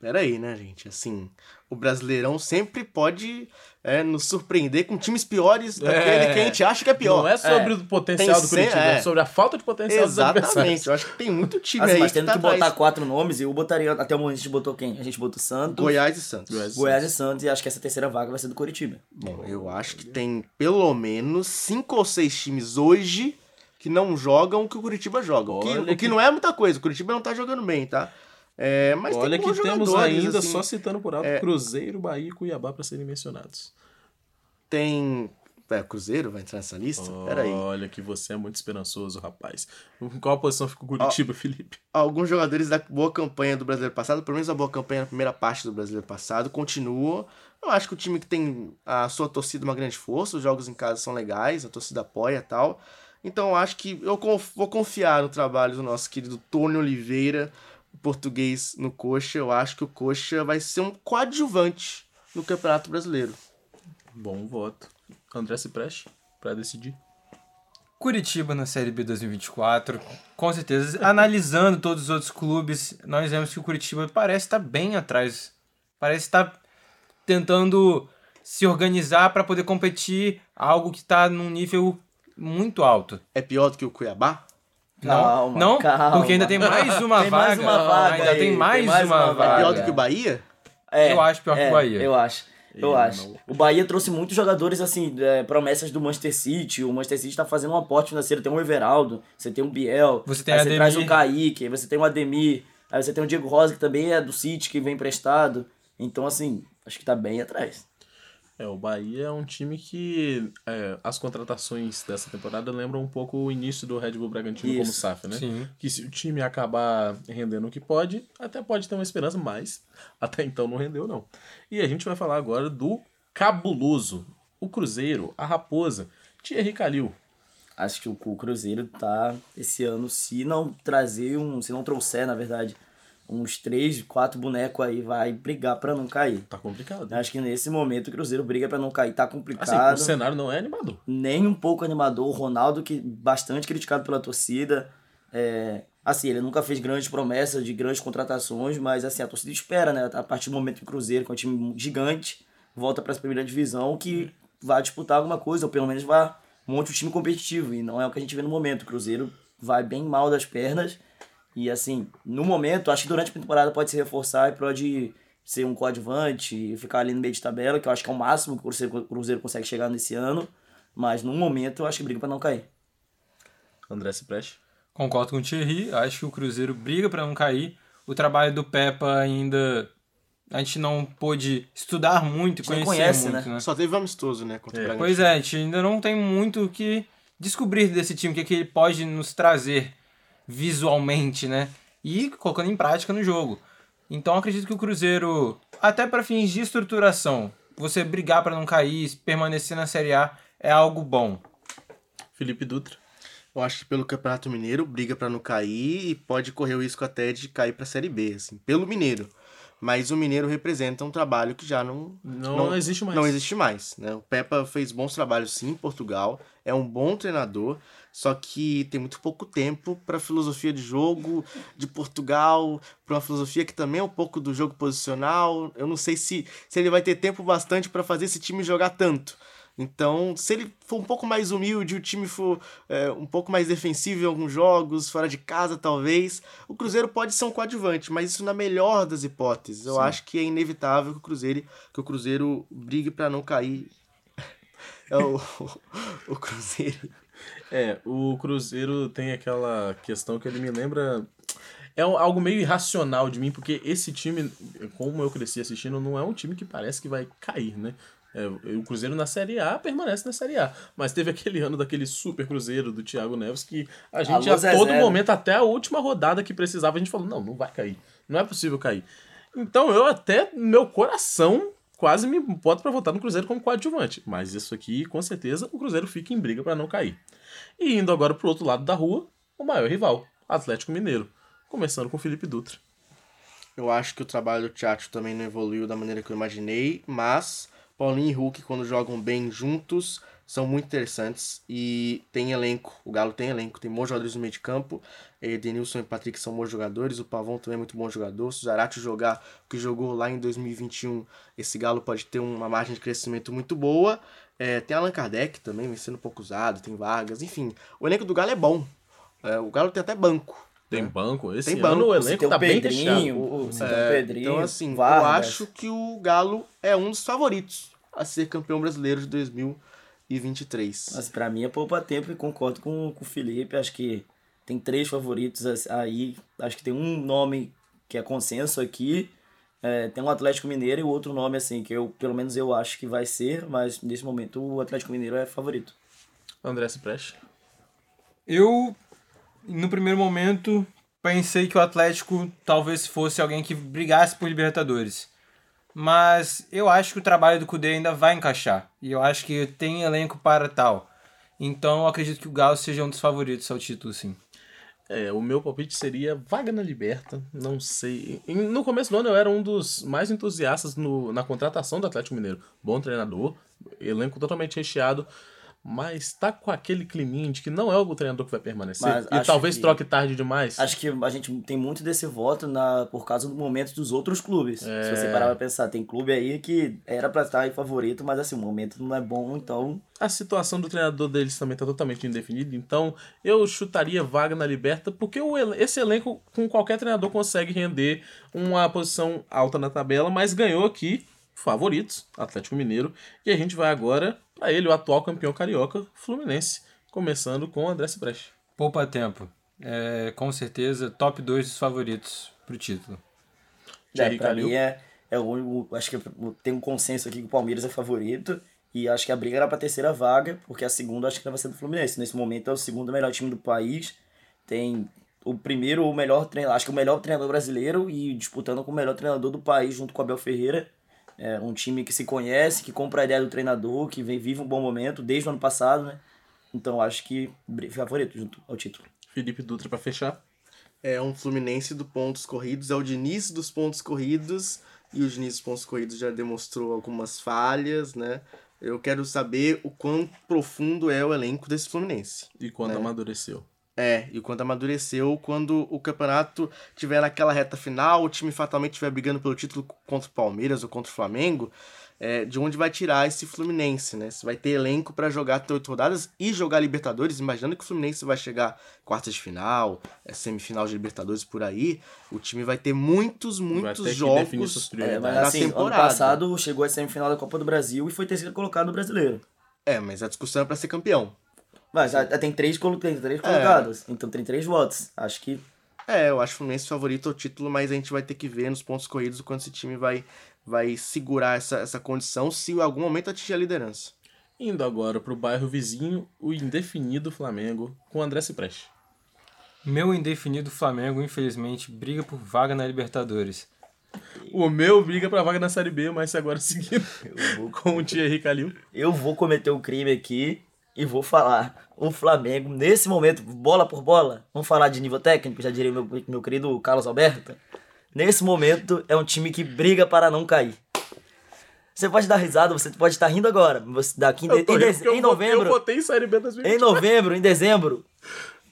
Pera aí, né, gente? Assim, o Brasileirão sempre pode é, nos surpreender com times piores daquele que a gente acha que é pior. Não é sobre o potencial Tem do Curitiba, é. é. sobre a falta de potencial dos Exatamente. Eu acho que tem muito time Assim, aí mas que tendo tá que botar atrás. quatro nomes, eu botaria. Até o momento a gente botou quem? A gente botou Santos, Goiás e Santos. Goiás. Goiás e Santos, e acho que essa terceira vaga vai ser do Curitiba. Bom, eu acho que tem pelo menos cinco ou seis times hoje que não jogam o que o Curitiba joga. O que, o que que- não é muita coisa. O Curitiba não tá jogando bem, tá? É, mas Olha tem que temos ainda, assim. só citando por alto, É. Cruzeiro, Bahia e Cuiabá para serem mencionados. Tem... É, Cruzeiro vai entrar nessa lista? Pera aí. Olha que você é muito esperançoso, rapaz. Em qual posição fica o Curitiba, Felipe? alguns jogadores da boa campanha do brasileiro passado, pelo menos a boa campanha na primeira parte do brasileiro passado, continuam. Eu acho que o time que tem a sua torcida uma grande força, os jogos em casa são legais, a torcida apoia e tal. Então eu acho que eu vou confiar no trabalho do nosso querido Tony Oliveira, português no Coxa. Eu acho que o Coxa vai ser um coadjuvante no Campeonato Brasileiro. Bom voto. André Cipreste, para decidir. Curitiba na Série B 2024. Com certeza, analisando todos os outros clubes, nós vemos que o Curitiba parece estar bem atrás. Parece estar tentando se organizar para poder competir algo que está num nível muito alto. É pior do que o Cuiabá? Não, Calma, não, calma. porque ainda tem mais uma Tem vaga. mais uma vaga ainda aí, tem mais, tem mais uma, uma É vaga. pior do que o Bahia? É, Eu acho pior que o é, Bahia. Eu acho. Eu Eu acho. não. O Bahia trouxe muitos jogadores, assim, é, promessas do Manchester City. O Manchester City tá fazendo um aporte financeiro. Tem o Everaldo, você tem o Biel, Você tem aí você traz o. Kaique, aí você tem o Ademir, aí você tem o Diego Rosa, que também é do City, que vem emprestado. Então, assim, acho que tá bem atrás. É, o Bahia é um time que é, as contratações dessa temporada lembram um pouco o início do Red Bull Bragantino como Isso, SAF, né? sim. Que se o time acabar rendendo o que pode, até pode ter uma esperança, mas até então não rendeu, não. E a gente vai falar agora do cabuloso, o Cruzeiro, a Raposa, Thierry Calil. Acho que o Cruzeiro tá, esse ano, se não trazer um. Se não trouxer, na verdade, uns três, quatro bonecos aí, vai brigar pra não cair. Tá complicado. Acho que nesse momento o Cruzeiro briga pra não cair. Tá Assim, complicado. o cenário não é animador. nem um pouco animador. O Ronaldo, que bastante criticado pela torcida. É, assim, ele nunca fez grandes promessas de grandes contratações, mas assim, a torcida espera, né? A partir do momento que o Cruzeiro, que é um time gigante, volta para essa primeira divisão, que vai disputar alguma coisa, ou pelo menos vai monte um time competitivo. E não é o que a gente vê no momento. O Cruzeiro vai bem mal das pernas. E assim, no momento, acho que durante a temporada pode se reforçar e pode ser um coadjuvante e ficar ali no meio de tabela, que eu acho que é o máximo que o Cruzeiro, o Cruzeiro consegue chegar nesse ano. Mas no momento eu acho que briga pra não cair. André Cipreste. Concordo com o Thierry, acho que o Cruzeiro briga para não cair. O trabalho do Peppa ainda a gente não pôde estudar muito A gente nem conhecer conhece, muito, né? né? Só teve amistoso, né? Contra o Bragantino. Pois é, a gente ainda não tem muito o que descobrir desse time, o que, é que ele pode nos trazer visualmente, né? E colocando em prática no jogo. Então acredito que o Cruzeiro, até para fins de estruturação, você brigar para não cair, permanecer na Série A é algo bom. Felipe Dutra. Eu acho que pelo Campeonato Mineiro briga pra não cair e pode correr o risco até de cair pra Série B, assim, pelo Mineiro. Mas o Mineiro representa um trabalho que já não Não, existe mais. não existe mais, né? O Pepa fez bons trabalhos sim em Portugal, é um bom treinador, só que tem muito pouco tempo para a filosofia de jogo de Portugal, para uma filosofia que também é um pouco do jogo posicional. Eu não sei se, se ele vai ter tempo bastante para fazer esse time jogar tanto. Então, se ele for um pouco mais humilde, o time for é, um pouco mais defensivo em alguns jogos, fora de casa talvez, o Cruzeiro pode ser um coadjuvante, mas isso na melhor das hipóteses. Eu Sim. acho que é inevitável que o Cruzeiro, que o Cruzeiro brigue para não cair. É o, o Cruzeiro. É, o Cruzeiro tem aquela questão que ele me lembra. É algo meio irracional de mim, porque esse time, como eu cresci assistindo, não é um time que parece que vai cair, né? É, o Cruzeiro na Série A permanece na Série A. Mas teve aquele ano daquele super Cruzeiro do Thiago Neves que a gente Alô, a todo Zezé. momento, até a última rodada que precisava, a gente falou: não, não vai cair. Não é possível cair. Então eu até, meu coração, quase me boto pra votar no Cruzeiro como coadjuvante. Mas isso aqui, com certeza, o Cruzeiro fica em briga pra não cair. E indo agora pro outro lado da rua, o maior rival, Atlético Mineiro. Começando com Felipe Dutra. Eu acho que o trabalho do Thiago também não evoluiu da maneira que eu imaginei, mas Paulinho e Hulk, quando jogam bem juntos, são muito interessantes e tem elenco. O Galo tem elenco, tem bons jogadores no meio de campo. Eh, Denilson e Patrick são bons jogadores, o Pavão também é muito bom jogador. Se o Zarate jogar o que jogou lá em 2021, esse Galo pode ter uma margem de crescimento muito boa. Eh, tem Allan Kardec também, vem sendo um pouco usado, tem Vargas, enfim. O elenco do Galo é bom. Eh, o Galo tem até banco. Tem né? banco. Esse Tem ano banco. o elenco tem tá o bem Pedrinho, o- tem o É, Pedrinho, então, assim, eu acho que o Galo é um dos favoritos a ser campeão brasileiro de 2023. Mas pra mim é poupa tempo e concordo com, com o Felipe. Acho que tem três favoritos aí. Acho que tem um nome que é consenso aqui. É, tem um Atlético Mineiro e o outro nome, assim, que eu, pelo menos eu acho que vai ser, mas nesse momento o Atlético Mineiro é favorito. André Cipreste. Eu, no primeiro momento, pensei que o Atlético talvez fosse alguém que brigasse por Libertadores. Mas eu acho que o trabalho do Cudê ainda vai encaixar. E eu acho que tem elenco para tal. Então eu acredito que o Galo seja um dos favoritos ao título, sim. É, o meu palpite seria vaga na Liberta. Não sei. No começo do ano eu era um dos mais entusiastas no- na contratação do Atlético Mineiro. Bom treinador, elenco totalmente recheado. Mas tá com aquele climinho de que não é o treinador que vai permanecer. Mas e talvez que- troque tarde demais. Acho que a gente tem muito desse voto na, por causa do momento dos outros clubes. Se você parar pra pensar, tem clube aí que era pra estar em favorito, mas assim, o momento não é bom, então A situação do treinador deles também tá totalmente indefinida, então eu chutaria vaga na Liberta, porque o esse elenco, com qualquer treinador, consegue render uma posição alta na tabela, mas ganhou aqui favoritos, Atlético Mineiro, e a gente vai agora para ele, o atual campeão carioca, Fluminense, começando com o André Cipreste. Poupa tempo. É, com certeza, top 2 dos favoritos pro título. É, Calil. mim é, é o único. Acho que tem um consenso aqui que o Palmeiras é favorito. E acho que a briga era pra terceira vaga, porque a segunda acho que vai ser do Fluminense. Nesse momento é o segundo melhor time do país. Tem o primeiro, o melhor treinador, acho que o melhor treinador brasileiro e disputando com o melhor treinador do país junto com o Abel Ferreira. É um time que se conhece, que compra a ideia do treinador, que vem, vive um bom momento desde o ano passado, né? Então acho que favorito junto ao título. Felipe Dutra para fechar. É um Fluminense do pontos corridos, é o Diniz dos pontos corridos, e o Diniz dos pontos corridos já demonstrou algumas falhas, né? Eu quero saber o quão profundo é o elenco desse Fluminense. E quando Né? amadureceu. É, e o quanto amadureceu quando o campeonato tiver naquela reta final, o time fatalmente estiver brigando pelo título contra o Palmeiras ou contra o Flamengo, é, de onde vai tirar esse Fluminense, né? Se vai ter elenco para jogar até oito rodadas e jogar Libertadores, imaginando que o Fluminense vai chegar quartas de final, é, semifinal de Libertadores por aí, o time vai ter muitos, Vai muitos ter definir suas jogos. É, mas na assim, ano temporada. passado chegou à semifinal da Copa do Brasil e foi terceiro colocado no brasileiro. É, mas a discussão é para ser campeão. Mas já, já tem três, tem três colocados, então tem três votos. Acho que É, eu acho o Fluminense favorito ao título, mas a gente vai ter que ver nos pontos corridos o quanto esse time vai, vai segurar essa, essa condição se em algum momento atingir a liderança. Indo agora pro bairro vizinho, o indefinido Flamengo, com o André Cipreste. Meu indefinido Flamengo, infelizmente, briga por vaga na Libertadores. O meu briga pra vaga na Série B, mas agora seguindo com o Thierry Calil. eu vou cometer um crime aqui e vou falar. O Flamengo, nesse momento, bola por bola, vamos falar de nível técnico, já diria meu, meu querido Carlos Alberto. Nesse momento, é um time que briga para não cair. Você pode dar risada, você pode estar rindo agora. Você, daqui em, de- em, porque em novembro. Eu votei em Série B 2020. Em novembro, em dezembro.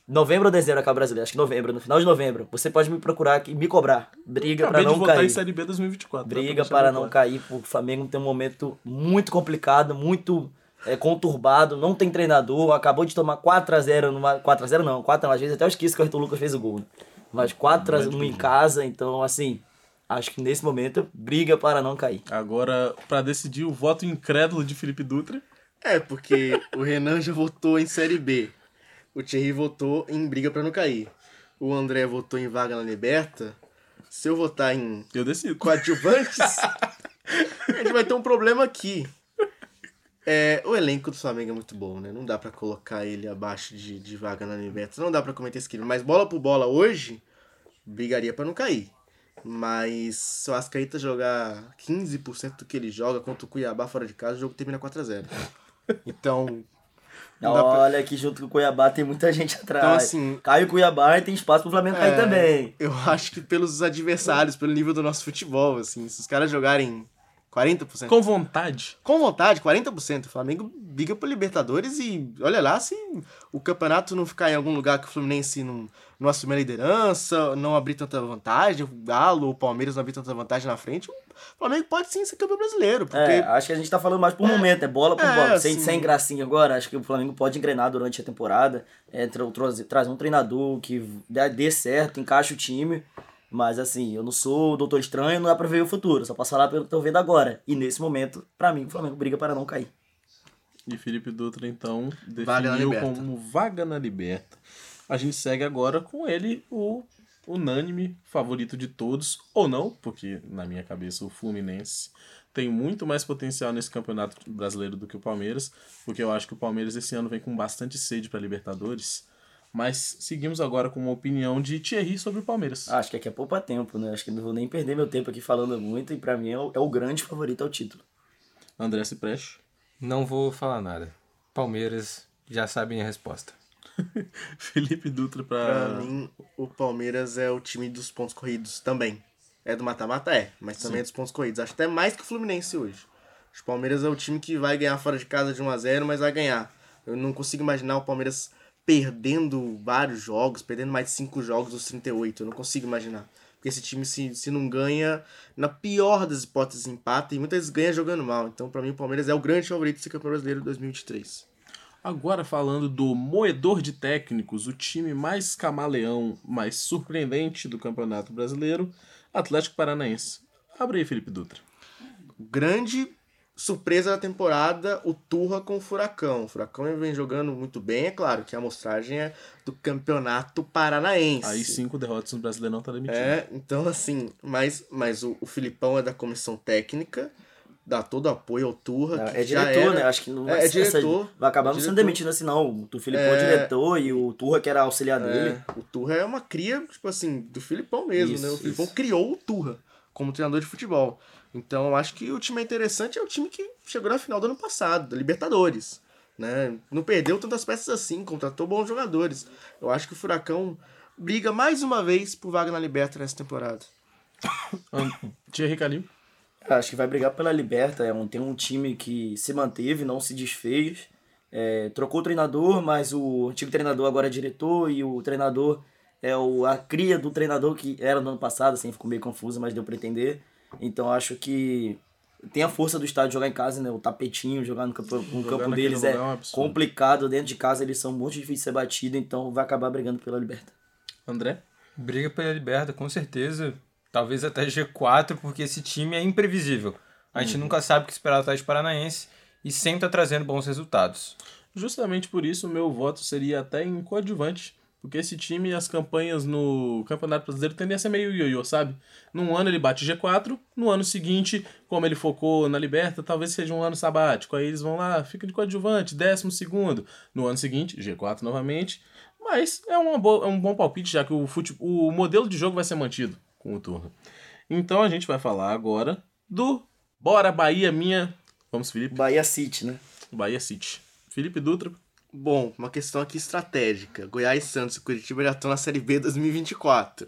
Novembro ou dezembro acaba brasileiro? Acho que novembro, no final de novembro. Você pode me procurar aqui, me cobrar. Briga para de não votar cair. em Série B 2024. tá? Briga para não cair. O Flamengo tem um momento muito complicado, muito é, conturbado. Não tem treinador. Acabou de tomar 4x0 numa. 4x0 não, 4 às vezes até eu esqueço que o Arthur Lucas fez o gol. né? Mas 4x1 em casa, então assim. Acho que nesse momento briga para não cair. Agora, pra decidir o voto incrédulo de Felipe Dutra. É, porque o Renan já votou em Série B. O Thierry votou em briga pra não cair. O André votou em vaga na Liberta. Se eu votar em Eu decido. coadjuvantes, [LAUGHS] a gente vai ter um problema aqui. É, o elenco do Flamengo é muito bom, né? Não dá pra colocar ele abaixo de, de vaga na Liberta. Não dá pra cometer esse crime. Mas bola por bola hoje, brigaria pra não cair. Mas se o Ascaíta jogar 15% do que ele joga contra o Cuiabá fora de casa, o jogo termina 4x0. [LAUGHS] Então, Não dá pra- Olha que junto com o Cuiabá tem muita gente atrás. Então, assim- Cai o Cuiabá e tem espaço pro Flamengo cair É, também. Eu acho que pelos adversários, pelo nível do nosso futebol, assim, se os caras jogarem 40%. Com vontade. Com vontade, 40%. O Flamengo briga por Libertadores e olha lá se o campeonato não ficar em algum lugar que o Fluminense não, não assumir a liderança, não abrir tanta vantagem, o Galo ou o Palmeiras não abrir tanta vantagem na frente, o Flamengo pode sim ser campeão brasileiro. Porque É, acho que a gente tá falando mais por momento, é bola por É, bola. Sem, assim- sem gracinha agora, acho que o Flamengo pode engrenar durante a temporada, é, tra- trazer, trazer um treinador que dê, certo, encaixe o time. Mas assim, eu não sou o Doutor Estranho, não dá pra ver o futuro, só posso falar pelo que tô vendo agora. E nesse momento, pra mim, o Flamengo briga para não cair. E Felipe Dutra, então, Vaga definiu Liberta. como vaga na Liberta. A gente segue agora com ele, o unânime favorito de todos, ou não, porque na minha cabeça o Fluminense tem muito mais potencial nesse campeonato brasileiro do que o Palmeiras, porque eu acho que o Palmeiras esse ano vem com bastante sede para Libertadores. Mas seguimos agora com uma opinião de Thierry sobre o Palmeiras. Acho que aqui é poupa tempo, né? Acho que não vou nem perder meu tempo aqui falando muito, e pra mim é o, é o grande favorito ao título. André Cipreste. Não vou falar nada. Palmeiras já sabem a resposta. [LAUGHS] Felipe Dutra pra para mim o Palmeiras é o time dos pontos corridos também. É do mata-mata? É, mas também é dos pontos corridos. Acho até mais que o Fluminense hoje. O Palmeiras é o time que vai ganhar fora de casa de 1x0, mas vai ganhar. Eu não consigo imaginar o Palmeiras perdendo vários jogos, perdendo mais de 5 jogos dos 38. Eu não consigo imaginar. Porque esse time, se, se não ganha, na pior das hipóteses, empata e muitas vezes ganha jogando mal. Então, pra mim, o Palmeiras é o grande favorito de ser campeão brasileiro de 2023. Agora falando do moedor de técnicos, o time mais camaleão, mais surpreendente do Campeonato Brasileiro, Atlético Paranaense. Abre aí, Felipe Dutra. grande surpresa da temporada, o Turra com o Furacão. O Furacão vem jogando muito bem, é claro que a amostragem é do Campeonato Paranaense. Aí cinco derrotas no Brasileirão tá demitido. É, então assim, mas, mas o, o Filipão é da comissão técnica, dá todo apoio ao Turra. que É já diretor, era- né? Acho que não É, vai é ser essa- diretor, Vai acabar é não sendo demitido assim, não. O Filipão é É. diretor e o Turra, que era auxiliar dele. É, o Turra é uma cria, tipo assim, do Filipão mesmo, Isso, né? O Filipão isso. criou o Turra como treinador de futebol. Então eu acho que o time é interessante, é o time que chegou na final do ano passado, da Libertadores. Né? Não perdeu tantas peças assim, contratou bons jogadores. Eu acho que o Furacão briga mais uma vez por vaga na Liberta nessa temporada. [COUGHS] Thierry Calil. Acho que vai brigar pela Liberta. É um, tem um time que se manteve, não se desfez. É, trocou o treinador, mas o antigo treinador agora é diretor e o treinador é o, a cria do treinador que era no ano passado, assim, ficou meio confuso, mas deu pra entender. Então acho que tem a força do estádio jogar em casa, né? O tapetinho, jogar no campo, no Jogar campo deles é é complicado. Dentro de casa eles são muito difíceis de ser batido, então vai acabar brigando pela Liberta. André. Briga pela Liberta, com certeza. Talvez até G4, porque esse time é imprevisível. A gente nunca sabe o que esperar do Atlético Paranaense e sempre tá trazendo bons resultados. Justamente por isso o meu voto seria até em coadjuvante. Porque esse time, as campanhas no Campeonato Brasileiro tendem a ser meio ioiô, sabe? Num ano ele bate G4, no ano seguinte, como ele focou na Liberta, talvez seja um ano sabático. Aí eles vão lá, fica de coadjuvante, décimo segundo. No ano seguinte, G4 novamente. Mas é, uma boa, é um bom palpite, já que o, fute, o modelo de jogo vai ser mantido com o turno. Então a gente vai falar agora do Bora Bahia Minha. Vamos, Felipe? Bahia City, né? Bahia City. Felipe Dutra, Bom, uma questão aqui estratégica. Goiás, Santos e Curitiba já estão na Série B 2024.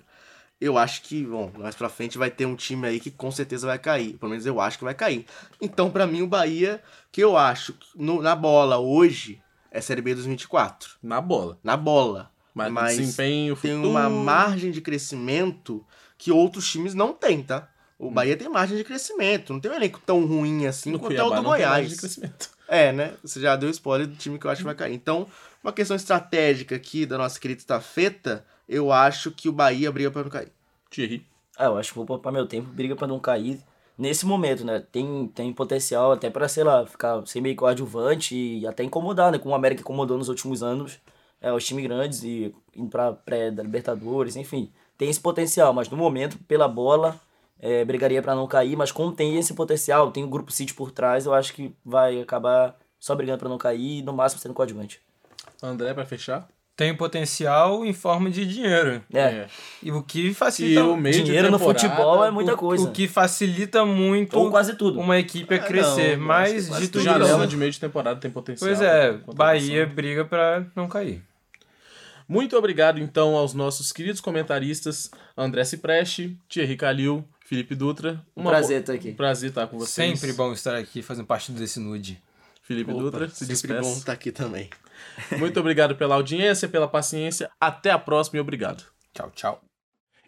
Eu acho que, bom, mais pra frente vai ter um time aí que com certeza vai cair. Pelo menos eu acho que vai cair. Então, pra mim, o Bahia, que eu acho no- na bola hoje, é Série B 2024. Na bola. Na bola. Mas, Mas desempenho, Tem futuro... uma margem de crescimento que outros times não têm, tá? Hum. O Bahia tem margem de crescimento. Não tem um elenco tão ruim assim No quanto é o Cuiabá do não tem margem Goiás. É, né? Você já deu spoiler do time que eu acho que vai cair. Então, uma questão estratégica aqui da nossa querida estafeta, eu acho que o Bahia briga pra não cair. Thierry. Ah, eu acho que vou poupar meu tempo, briga pra não cair. Nesse momento, né? Tem, tem potencial até pra, sei lá, ficar ser meio coadjuvante e até incomodar, né? Como o América incomodou nos últimos anos. É, os times grandes e indo pra pré da Libertadores, enfim. Tem esse potencial, mas no momento, pela bola, é, brigaria pra não cair. Mas como tem esse potencial, tem o Grupo City por trás, eu acho que vai acabar só brigando pra não cair e no máximo sendo coadjuvante. André, pra fechar. Tem potencial em forma de dinheiro. É, E o que E facilita. o meio de dinheiro no futebol é muita o, coisa. o que facilita muito Ou quase tudo. uma equipe a Ah, crescer. não, mas dito tudo isso. Janela de meio de temporada tem potencial. Pois é, tem Bahia briga pra não cair. Muito obrigado, então, aos nossos queridos comentaristas André Cipreste, Thierry Calil, Felipe Dutra. Um prazer estar aqui. Prazer estar com vocês. Sempre bom estar aqui fazendo parte desse nude. Felipe Opa, Dutra, se sempre despeça. bom estar aqui também. Muito obrigado pela audiência, pela paciência. Até a próxima e obrigado. Tchau, tchau.